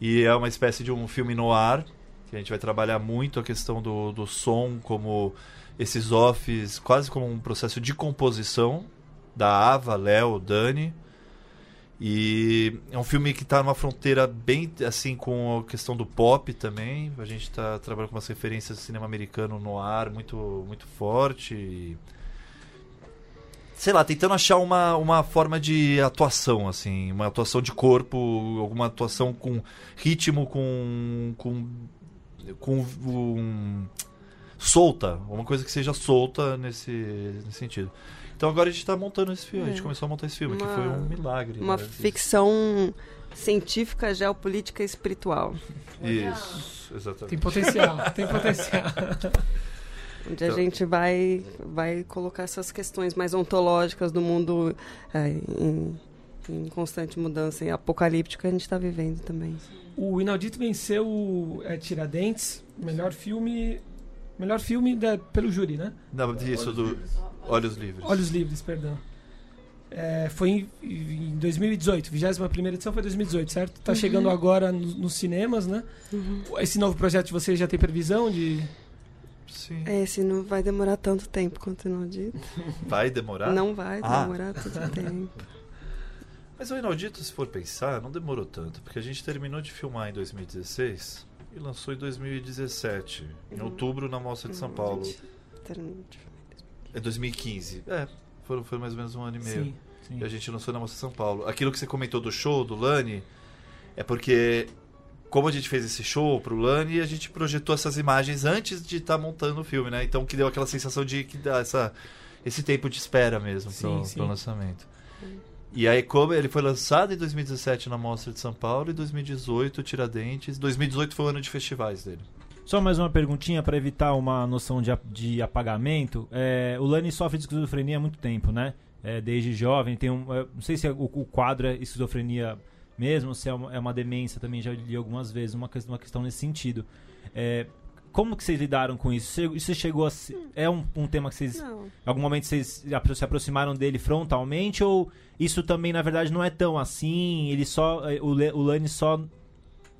E é uma espécie de um filme no ar, que a gente vai trabalhar muito a questão do, do som, como esses offs, quase como um processo de composição da Ava, Léo, Dani. E é um filme que está numa fronteira bem assim com a questão do pop também. A gente está trabalhando com umas referências do cinema americano no ar muito, muito forte. E sei lá, tentando achar uma, uma forma de atuação, assim, uma atuação de corpo, alguma atuação com ritmo, com. com. com um, solta, uma coisa que seja solta nesse, nesse sentido. Então agora a gente está montando esse filme, a gente É. começou a montar esse filme, que Uma- foi um milagre. Uma né? ficção científica, geopolítica e espiritual. [laughs] Isso, exatamente. Tem potencial, tem potencial. [laughs] Onde a Então- gente vai, vai colocar essas questões mais ontológicas do mundo é, em, em constante mudança e apocalíptico que a gente está vivendo também. O Inaudito venceu o é, Tiradentes, melhor filme. Melhor filme da- pelo júri, né? Não, isso do Olhos Livres. Olhos Livres, perdão. É, foi em, em 2018, 21 edição foi 2018, certo? Tá chegando agora no- nos cinemas, né? Esse novo projeto de vocês já tem previsão de. Sim. Esse não vai demorar tanto tempo quanto não dito. [laughs] Vai demorar? Não vai Ah. demorar tanto [laughs] tempo. Mas o Inaudito, se for pensar, não demorou tanto, porque a gente terminou de filmar em 2016 e lançou em 2017, em Uhum. outubro na Mostra de São Paulo. Terminou. É 2015. É, foram, foi mais ou menos um ano e meio. Sim. Sim. E a gente lançou na Mostra de São Paulo. Aquilo que você comentou do show, do Lani, é porque, como a gente fez esse show pro Lani, a gente projetou essas imagens antes de estar montando o filme, né? Então que deu aquela sensação de que dá essa, esse tempo de espera mesmo Sim, pro, sim. pro lançamento. E aí, como ele foi lançado em 2017 na Mostra de São Paulo e 2018 Tiradentes. 2018 foi o ano de festivais dele. Só mais uma perguntinha para evitar uma noção de, de apagamento. É, o Lani sofre de esquizofrenia há muito tempo, né? É, desde jovem. Tem um, é, não sei se é- o, o quadro é esquizofrenia mesmo, se é uma, é uma demência também. Já li algumas vezes uma, uma questão nesse sentido. É, como que vocês lidaram com isso? Isso chegou a ser, é um, um tema que vocês Não. em algum momento vocês se aproximaram dele frontalmente ou isso também na verdade não é tão assim? Ele só eh, o, o Lani só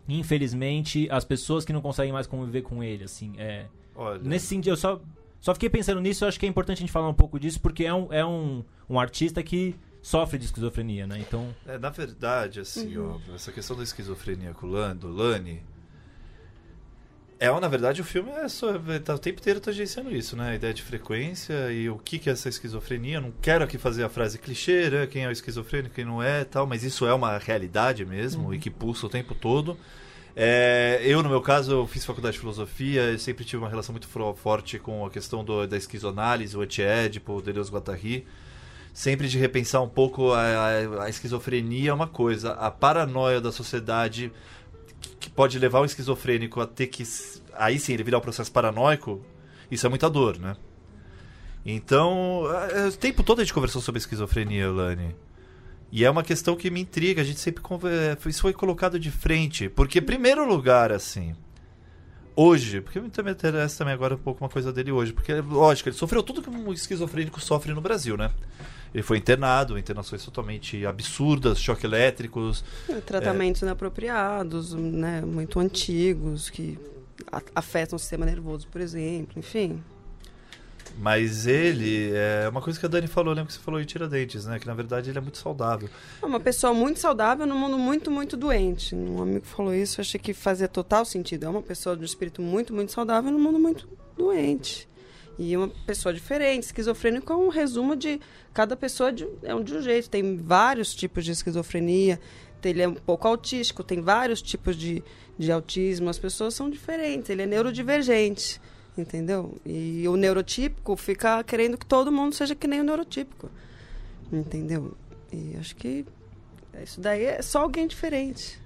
infelizmente as pessoas que não conseguem mais conviver com ele assim, é Olha, nesse sentido eu só só fiquei pensando nisso, eu acho que é importante a gente falar um pouco disso porque é um, é um, um artista que sofre de esquizofrenia, né? Então, É, na verdade, assim, ó, essa questão da esquizofrenia com o Lan, do Lani. É, na verdade, o filme é só, tá o tempo inteiro tangenciando isso, né? A ideia de frequência e o que, que é essa esquizofrenia. Eu não quero aqui fazer a frase clichê, né? Quem é o esquizofrênico, quem não é tal, mas isso é uma realidade mesmo e que pulsa o tempo todo. É, eu, no meu caso, eu fiz faculdade de filosofia, eu sempre tive uma relação muito forte com a questão do, da esquizoanálise, o antiédipo, o Deleuze Guattari sempre de repensar um pouco a, a- a esquizofrenia é uma coisa, a paranoia da sociedade que- pode levar o esquizofrênico a ter que aí sim ele virar o processo paranoico, isso é muita dor, né? Então, é, é, o tempo todo a gente conversou sobre esquizofrenia, Lani. E é uma questão que me intriga, a gente sempre conver... isso foi colocado de frente, porque primeiro lugar assim, hoje, porque me interessa também agora um pouco uma coisa dele hoje, porque lógico, ele sofreu tudo que um esquizofrênico sofre no Brasil, né? Ele foi internado, internações totalmente absurdas, choques elétricos. Tratamentos inapropriados, né, muito antigos, que afetam o sistema nervoso, por exemplo, enfim. Mas ele, é uma coisa que a Dani falou, lembra que você falou em Tiradentes, né? Que na verdade ele é muito saudável. É uma pessoa muito saudável num mundo muito, muito doente. Um amigo falou isso, eu achei que fazia total sentido. É uma pessoa de um espírito muito, muito saudável num mundo muito doente. E uma pessoa diferente. Esquizofrênico é um resumo de cada pessoa de, é um de um jeito. Tem vários tipos de esquizofrenia. Ele é um pouco autístico, tem vários tipos de, de autismo. As pessoas são diferentes. Ele é neurodivergente, entendeu? E o neurotípico fica querendo que todo mundo seja que nem o neurotípico, entendeu? E acho que isso daí é só alguém diferente.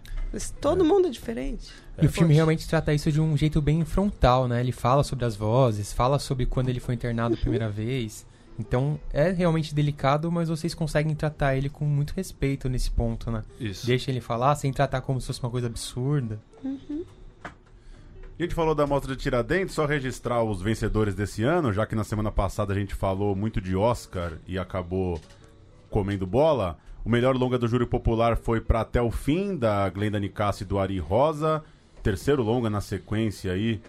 Todo mundo é diferente. E o filme Poxa. realmente trata isso de um jeito bem frontal, né? Ele fala sobre as vozes, fala sobre quando ele foi internado a primeira vez. Então é realmente delicado, mas vocês conseguem tratar ele com muito respeito nesse ponto, né? Isso. Deixa ele falar sem tratar como se fosse uma coisa absurda. A gente falou da mostra de Tiradentes, só registrar os vencedores desse ano, já que na semana passada a gente falou muito de Oscar e acabou comendo bola. O melhor longa do júri popular foi para Até o Fim, da Glenda Nicassi e do Ari Rosa. Terceiro longa na sequência aí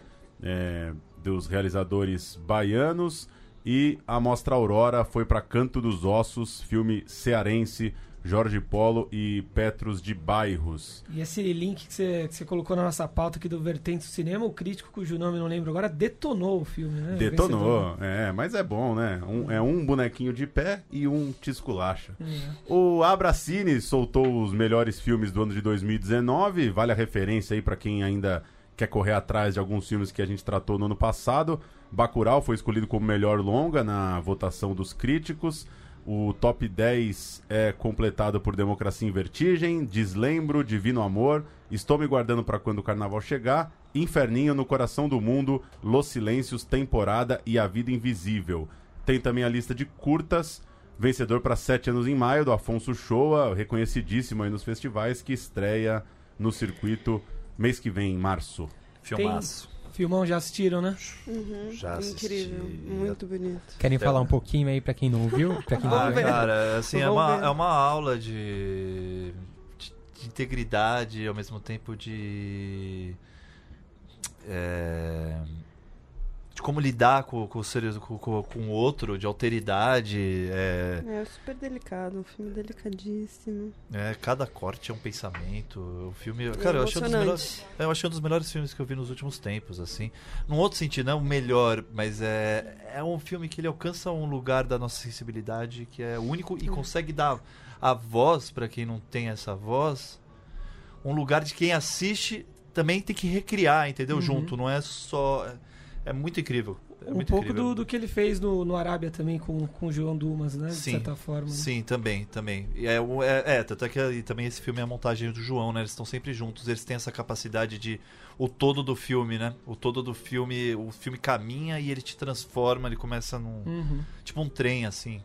é, dos realizadores baianos. E a mostra Aurora foi para Canto dos Ossos, filme cearense, Jorge Polo e Petros de Bairros. E esse link que você, colocou na nossa pauta aqui do Vertente do Cinema, o crítico, cujo nome não lembro agora, detonou o filme, né? Detonou, é, mas é bom, né? Um- é um bonequinho de pé e um te esculacha. vencedor. O Abracine soltou os melhores filmes do ano de 2019, vale a referência aí pra quem ainda quer correr atrás de alguns filmes que a gente tratou no ano passado. Bacurau foi escolhido como melhor longa na votação dos críticos. O top 10 é completado por Democracia em Vertigem, Deslembro, Divino Amor, Estou me guardando para quando o carnaval chegar, Inferninho no Coração do Mundo, Los Silêncios, Temporada e A Vida Invisível. Tem também a lista de curtas, vencedor para sete anos em maio, do Afonso Shoa, reconhecidíssimo aí nos festivais, que estreia no circuito mês que vem, em março. Filmaço. Filmão já assistiram, né? Uhum. Já assisti. Incrível, muito bonito. Querem Então- falar um pouquinho aí pra quem não viu? Pra quem não Ah, viu? cara, assim, é uma, ver. é uma aula de, de, de integridade, ao mesmo tempo de. é, de como lidar com, com, seres, com, com, com o outro, de alteridade. É, É super delicado, um filme delicadíssimo. é, cada corte é um pensamento. O filme. Cara, eu achei, um dos melhores, é, eu achei um dos melhores filmes que eu vi nos últimos tempos, assim. Num outro sentido, não é o melhor, mas é, é um filme que ele alcança um lugar da nossa sensibilidade que é único e consegue dar a voz para quem não tem essa voz, um lugar de quem assiste também tem que recriar, entendeu? Uhum. Junto, não é só. É, muito incrível. É um muito pouco incrível. do, do que ele fez no, no Arábia também com, com o João Dumas, né? De Sim, certa forma. né? Sim, também, também. E é, é, é, tanto é que e também esse filme é a montagem do João, né? Eles estão sempre juntos, eles têm essa capacidade de. O todo do filme, né? O todo do filme. O filme caminha e ele te transforma, ele começa num. Uhum, Tipo um trem, assim.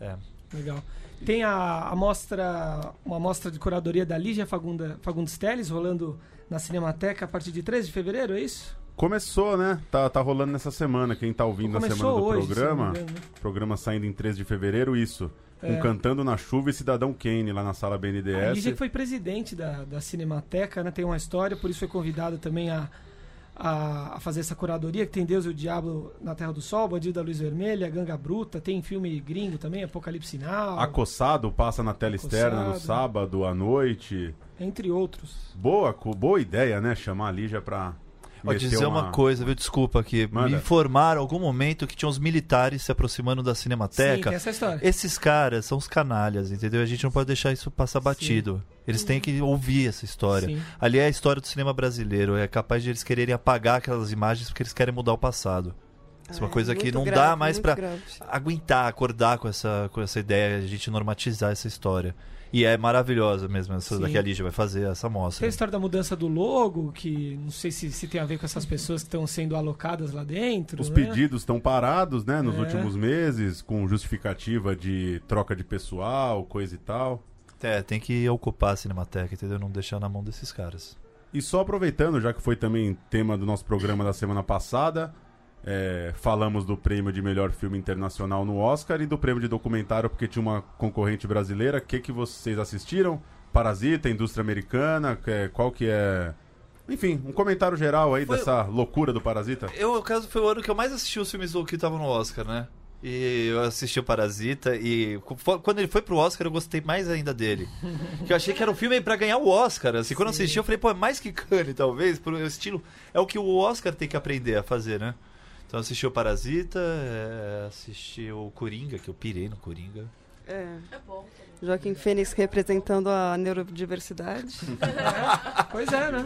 É. legal. Tem a, a mostra, uma mostra de curadoria da Lígia Fagunda, Fagundes Teles rolando na Cinemateca a partir de 13 de fevereiro, é isso? Começou, né? Tá, tá rolando nessa semana. Quem tá ouvindo na Começou semana do hoje, se programa, engano, né? programa saindo em 13 de fevereiro, isso. É. Com Cantando na Chuva e Cidadão Kane lá na sala A BNDES. Lígia que foi presidente da, da Cinemateca, né? Tem uma história, por isso foi convidada também a, a, a fazer essa curadoria, que tem Deus e o Diabo na Terra do Sol, Bandido da Luz Vermelha, Ganga Bruta, tem filme gringo também, Apocalipse Sinal, Acossado passa na tela externa no sábado à noite. entre outros. Boa, boa ideia, né? Chamar a Lígia pra. Vou dizer uma... coisa, viu? Desculpa aqui. Manda. Me informaram em algum momento que tinha uns militares se aproximando da Sim, Cinemateca. tem essa história. Esses caras são os canalhas, entendeu? A gente não pode deixar isso passar batido. Eles têm que ouvir essa história. Sim. Ali é a história do cinema brasileiro. É capaz de eles quererem apagar aquelas imagens porque eles querem mudar o passado. Isso é uma Ah, coisa que muito não grave, dá mais grave. aguentar, acordar com essa, com essa ideia, de a gente normatizar essa história. E é maravilhosa mesmo, essa Sim. daqui a Lígia vai fazer essa Tem a mostra. história da mudança do logo, que não sei se, se tem a ver com essas pessoas que estão sendo alocadas lá dentro. Os né? pedidos estão parados, né? Nos É. últimos meses, com justificativa de troca de pessoal, coisa e tal. É, tem que ocupar a Cinemateca, entendeu? Não deixar na mão desses caras. E só aproveitando, já que foi também tema do nosso programa da semana passada, é, falamos do prêmio de melhor filme internacional no Oscar e do prêmio de documentário, porque tinha uma concorrente brasileira. O que, que vocês assistiram? Parasita, Indústria Americana, que- qual que é. Enfim, um comentário geral aí Foi- dessa loucura do Parasita. Eu, no caso, foi o ano que eu mais assisti os filmes do que estavam no Oscar, né? E eu assisti o Parasita e quando ele foi pro Oscar eu gostei mais ainda dele. [laughs] que eu achei que era um filme pra ganhar o Oscar. Assim, quando eu assisti eu falei, pô, é mais que Kanye, talvez, por estilo. É o que o Oscar tem que aprender a fazer, né? Então eu assisti o Parasita, é, assisti o Coringa, que eu pirei no Coringa. É. É bom. Joaquim Fênix representando a neurodiversidade. [laughs] Pois é, né?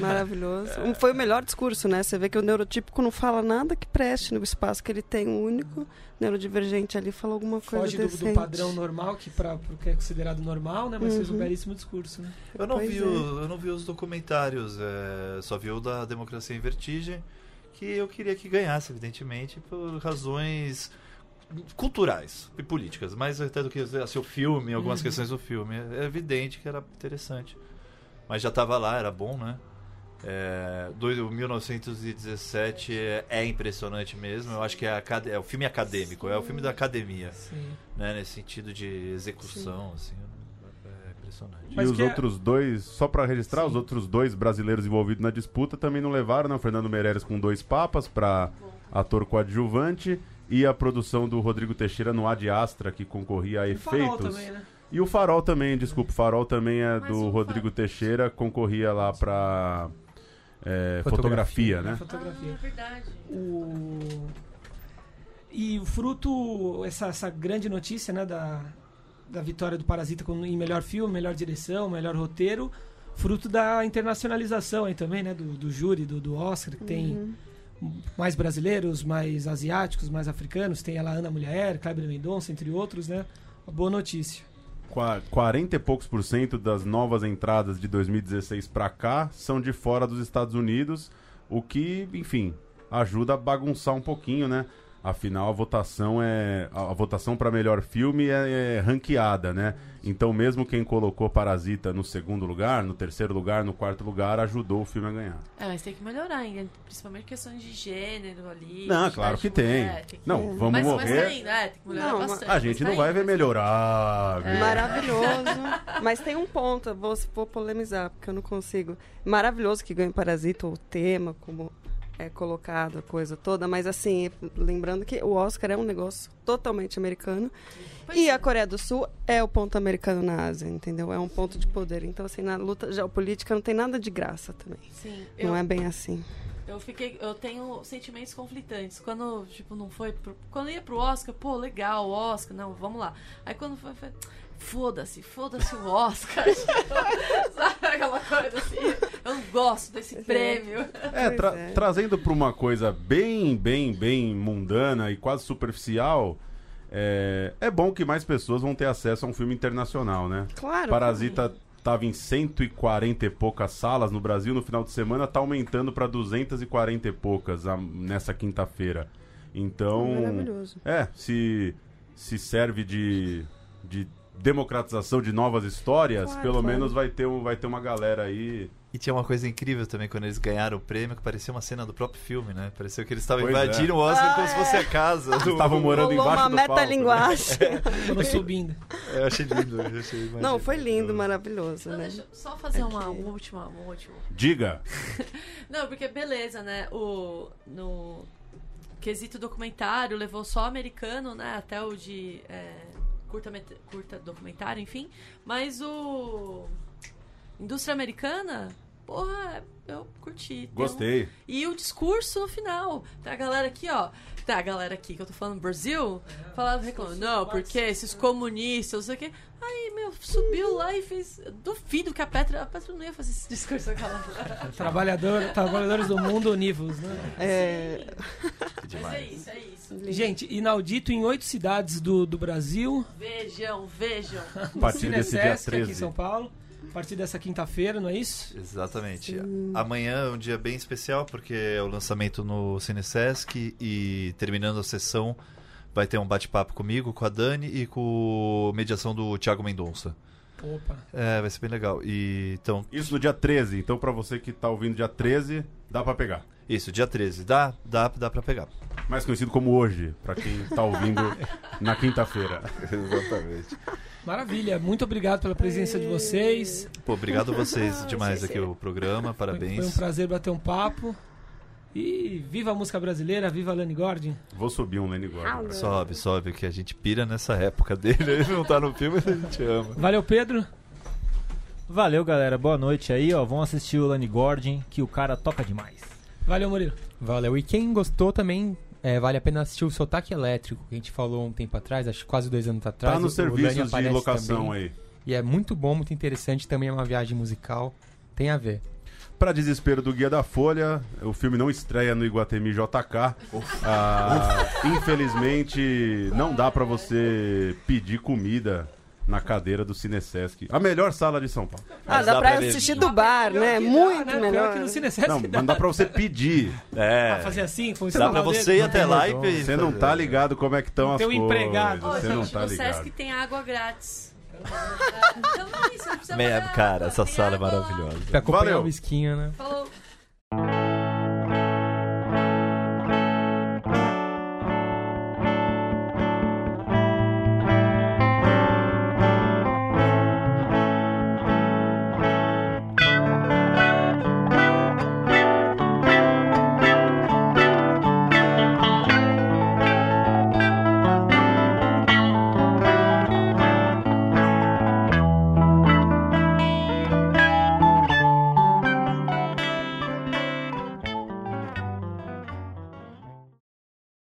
Maravilhoso. Um- Foi o melhor discurso, né? Você vê que o neurotípico não fala nada que preste no espaço que ele tem, único. Neurodivergente ali fala alguma coisa Foge do, do padrão normal, que, pra, pro que é considerado normal, né? Mas fez um Uhum. belíssimo discurso, né? Eu não, Pois vi é. o- eu não vi os documentários, é, só vi o da Democracia em Vertigem, que eu queria que ganhasse, evidentemente, por razões culturais e políticas, mais até do que assim, o filme, algumas Uhum. questões do filme. É evidente que era interessante. Mas já estava lá, era bom, né? É, dois- o 1917 é, é impressionante mesmo. Eu acho que é, é o filme acadêmico, é o filme da academia, Sim. né? Nesse sentido de execução, assim, é impressionante. Mas e os é- outros dois, só pra registrar, Sim. os outros dois brasileiros envolvidos na disputa também não levaram, né? O Fernando Meirelles com dois papas pra ator coadjuvante e a produção do Rodrigo Teixeira no Ad Astra, que concorria a E o Farol efeitos. também, né? E o Farol também, desculpa, o Farol também é Mas do Rodrigo Farol- Teixeira, concorria lá pra é, Fotografia, fotografia, Na né? fotografia. Ah, é verdade. O... E o fruto, essa, essa grande notícia, né, da, da vitória do Parasita com, em melhor filme, melhor direção, melhor roteiro, fruto da internacionalização aí também, né, do, do júri, do, do Oscar, que tem Uhum. mais brasileiros, mais asiáticos, mais africanos. Tem a Ana Mulher, Kleber Mendonça, entre outros, né? Uma boa notícia. Qua- 40 e poucos por cento das novas entradas de 2016 pra cá são de fora dos Estados Unidos, o que, enfim, ajuda a bagunçar um pouquinho, né? Afinal, a votação é a votação para melhor filme é, é ranqueada, né? Então, mesmo quem colocou Parasita no segundo lugar, no terceiro lugar, no quarto lugar, ajudou o filme a ganhar. É, mas tem que melhorar ainda, principalmente questões de gênero ali. Não, claro que tem. mulher, que- Não, vamos mas, morrer. Mas ainda, é, tem que melhorar Não, bastante. A gente não vai ver melhorar. viu? Maravilhoso. [laughs] Mas tem um ponto, eu vou, vou polemizar, porque eu não consigo. Maravilhoso que ganhe Parasita, o tema, como é colocado, a coisa toda, mas assim, lembrando que o Oscar é um negócio totalmente americano. Pois e é. a Coreia do Sul é o ponto americano na Ásia, entendeu? É um ponto de poder. Então, assim, na luta geopolítica não tem nada de graça também. Sim, eu, Não é bem assim. eu fiquei. Eu tenho sentimentos conflitantes. Quando, tipo, não foi. Pro, quando ia pro Oscar, pô, legal, Oscar, não, vamos lá. Aí quando foi. foi Foda-se, foda-se o Oscar. [laughs] Sabe aquela coisa assim? Eu não gosto desse prêmio. É, tra- é. trazendo para uma coisa bem, bem, bem mundana e quase superficial, é, é bom que mais pessoas vão ter acesso a um filme internacional, né? Claro. Parasita estava em 140 e poucas salas no Brasil no final de semana, tá aumentando para 240 e poucas a- nessa quinta-feira. Então, Maravilhoso. é, se se serve de, de democratização de novas histórias, Claro, pelo claro. menos vai ter, um, vai ter uma galera aí. E tinha uma coisa incrível também quando eles ganharam o prêmio, que parecia uma cena do próprio filme, né? Pareceu que eles estavam é. invadindo o Oscar Ah, como se fosse é. a casa. Eles estavam morando Rolou embaixo uma do palco, né? metalinguagem. Foram [laughs] subindo. É, Eu achei lindo. Eu achei Não, foi lindo, maravilhoso. né? deixa, só fazer uma, Aqui. uma última, uma última. Diga. [laughs] Não, porque beleza, né? O, no quesito documentário levou só americano, né? Até o de é, curta, curta documentário, enfim. Mas o indústria americana, porra, eu curti. Gostei. E o discurso no final. Tem a galera aqui, ó. Tem a galera aqui que eu tô falando Brasil, falando, reclamando, não, porque esses comunistas, não sei o quê. Aí, meu, subiu lá e fez. Duvido que a Petra. A Petra não ia fazer esse [laughs] discurso aquela. Trabalhador, trabalhadores do mundo univos, né? É, Mas é isso, é isso. Gente, inaudito em oito cidades do, do Brasil. Vejam, vejam. A partir desse dia Cinesesc, aqui em 13. São Paulo. A partir dessa quinta-feira, não é isso? Exatamente. Amanhã é um dia bem especial, porque é o lançamento no Cinesesc e terminando a sessão vai ter um bate-papo comigo, com a Dani e com mediação do Thiago Mendonça. Opa. É, vai ser bem legal. E, então, Isso no dia 13. Então, pra você que tá ouvindo dia 13, dá pra pegar. Isso, dia 13. Dá, dá, dá pra pegar. Mais conhecido como hoje, pra quem tá ouvindo [laughs] na quinta-feira. Exatamente. Maravilha. Muito obrigado pela presença de vocês. Pô, obrigado a vocês demais aqui o programa, parabéns. foi um prazer bater um papo. E viva a música brasileira, viva a Lani Gordon. Vou subir um Lenny Gordon. Sobe, sobe, que a gente pira nessa época dele. Ele não tá no filme, mas a gente ama. Valeu, Pedro. Valeu, galera. Boa noite aí, ó. Vão assistir o Lani Gordon, que o cara toca demais. Valeu, Murilo. Valeu. E quem gostou também, é, vale a pena assistir o Sotaque Elétrico, que a gente falou um tempo atrás, acho que quase dois anos atrás. Tá O- nos serviços de locação também. aí. E é muito bom, muito interessante. Também é uma viagem musical. Tem a ver. Pra desespero do Guia da Folha, o filme não estreia no Iguatemi JK. Ah, infelizmente, não dá pra você pedir comida na cadeira do Cinesesc. A melhor sala de São Paulo. Ah, dá dá pra pra ver. assistir do bar, né? Muito Pior melhor. que no Cinesesc Não, dá não dá pra você pedir. É. pra fazer assim, com o Dá pra você dele. ir até lá e Não, e Você não tá ligado como é que estão as Tem um coisas. empregado. Ô, Você não gente, tá no ligado. Sesc tem água grátis. Então é isso, não precisa Cara, essa tem sala é maravilhosa. Pra acompanhar Valeu. o esquinho, né? Falou,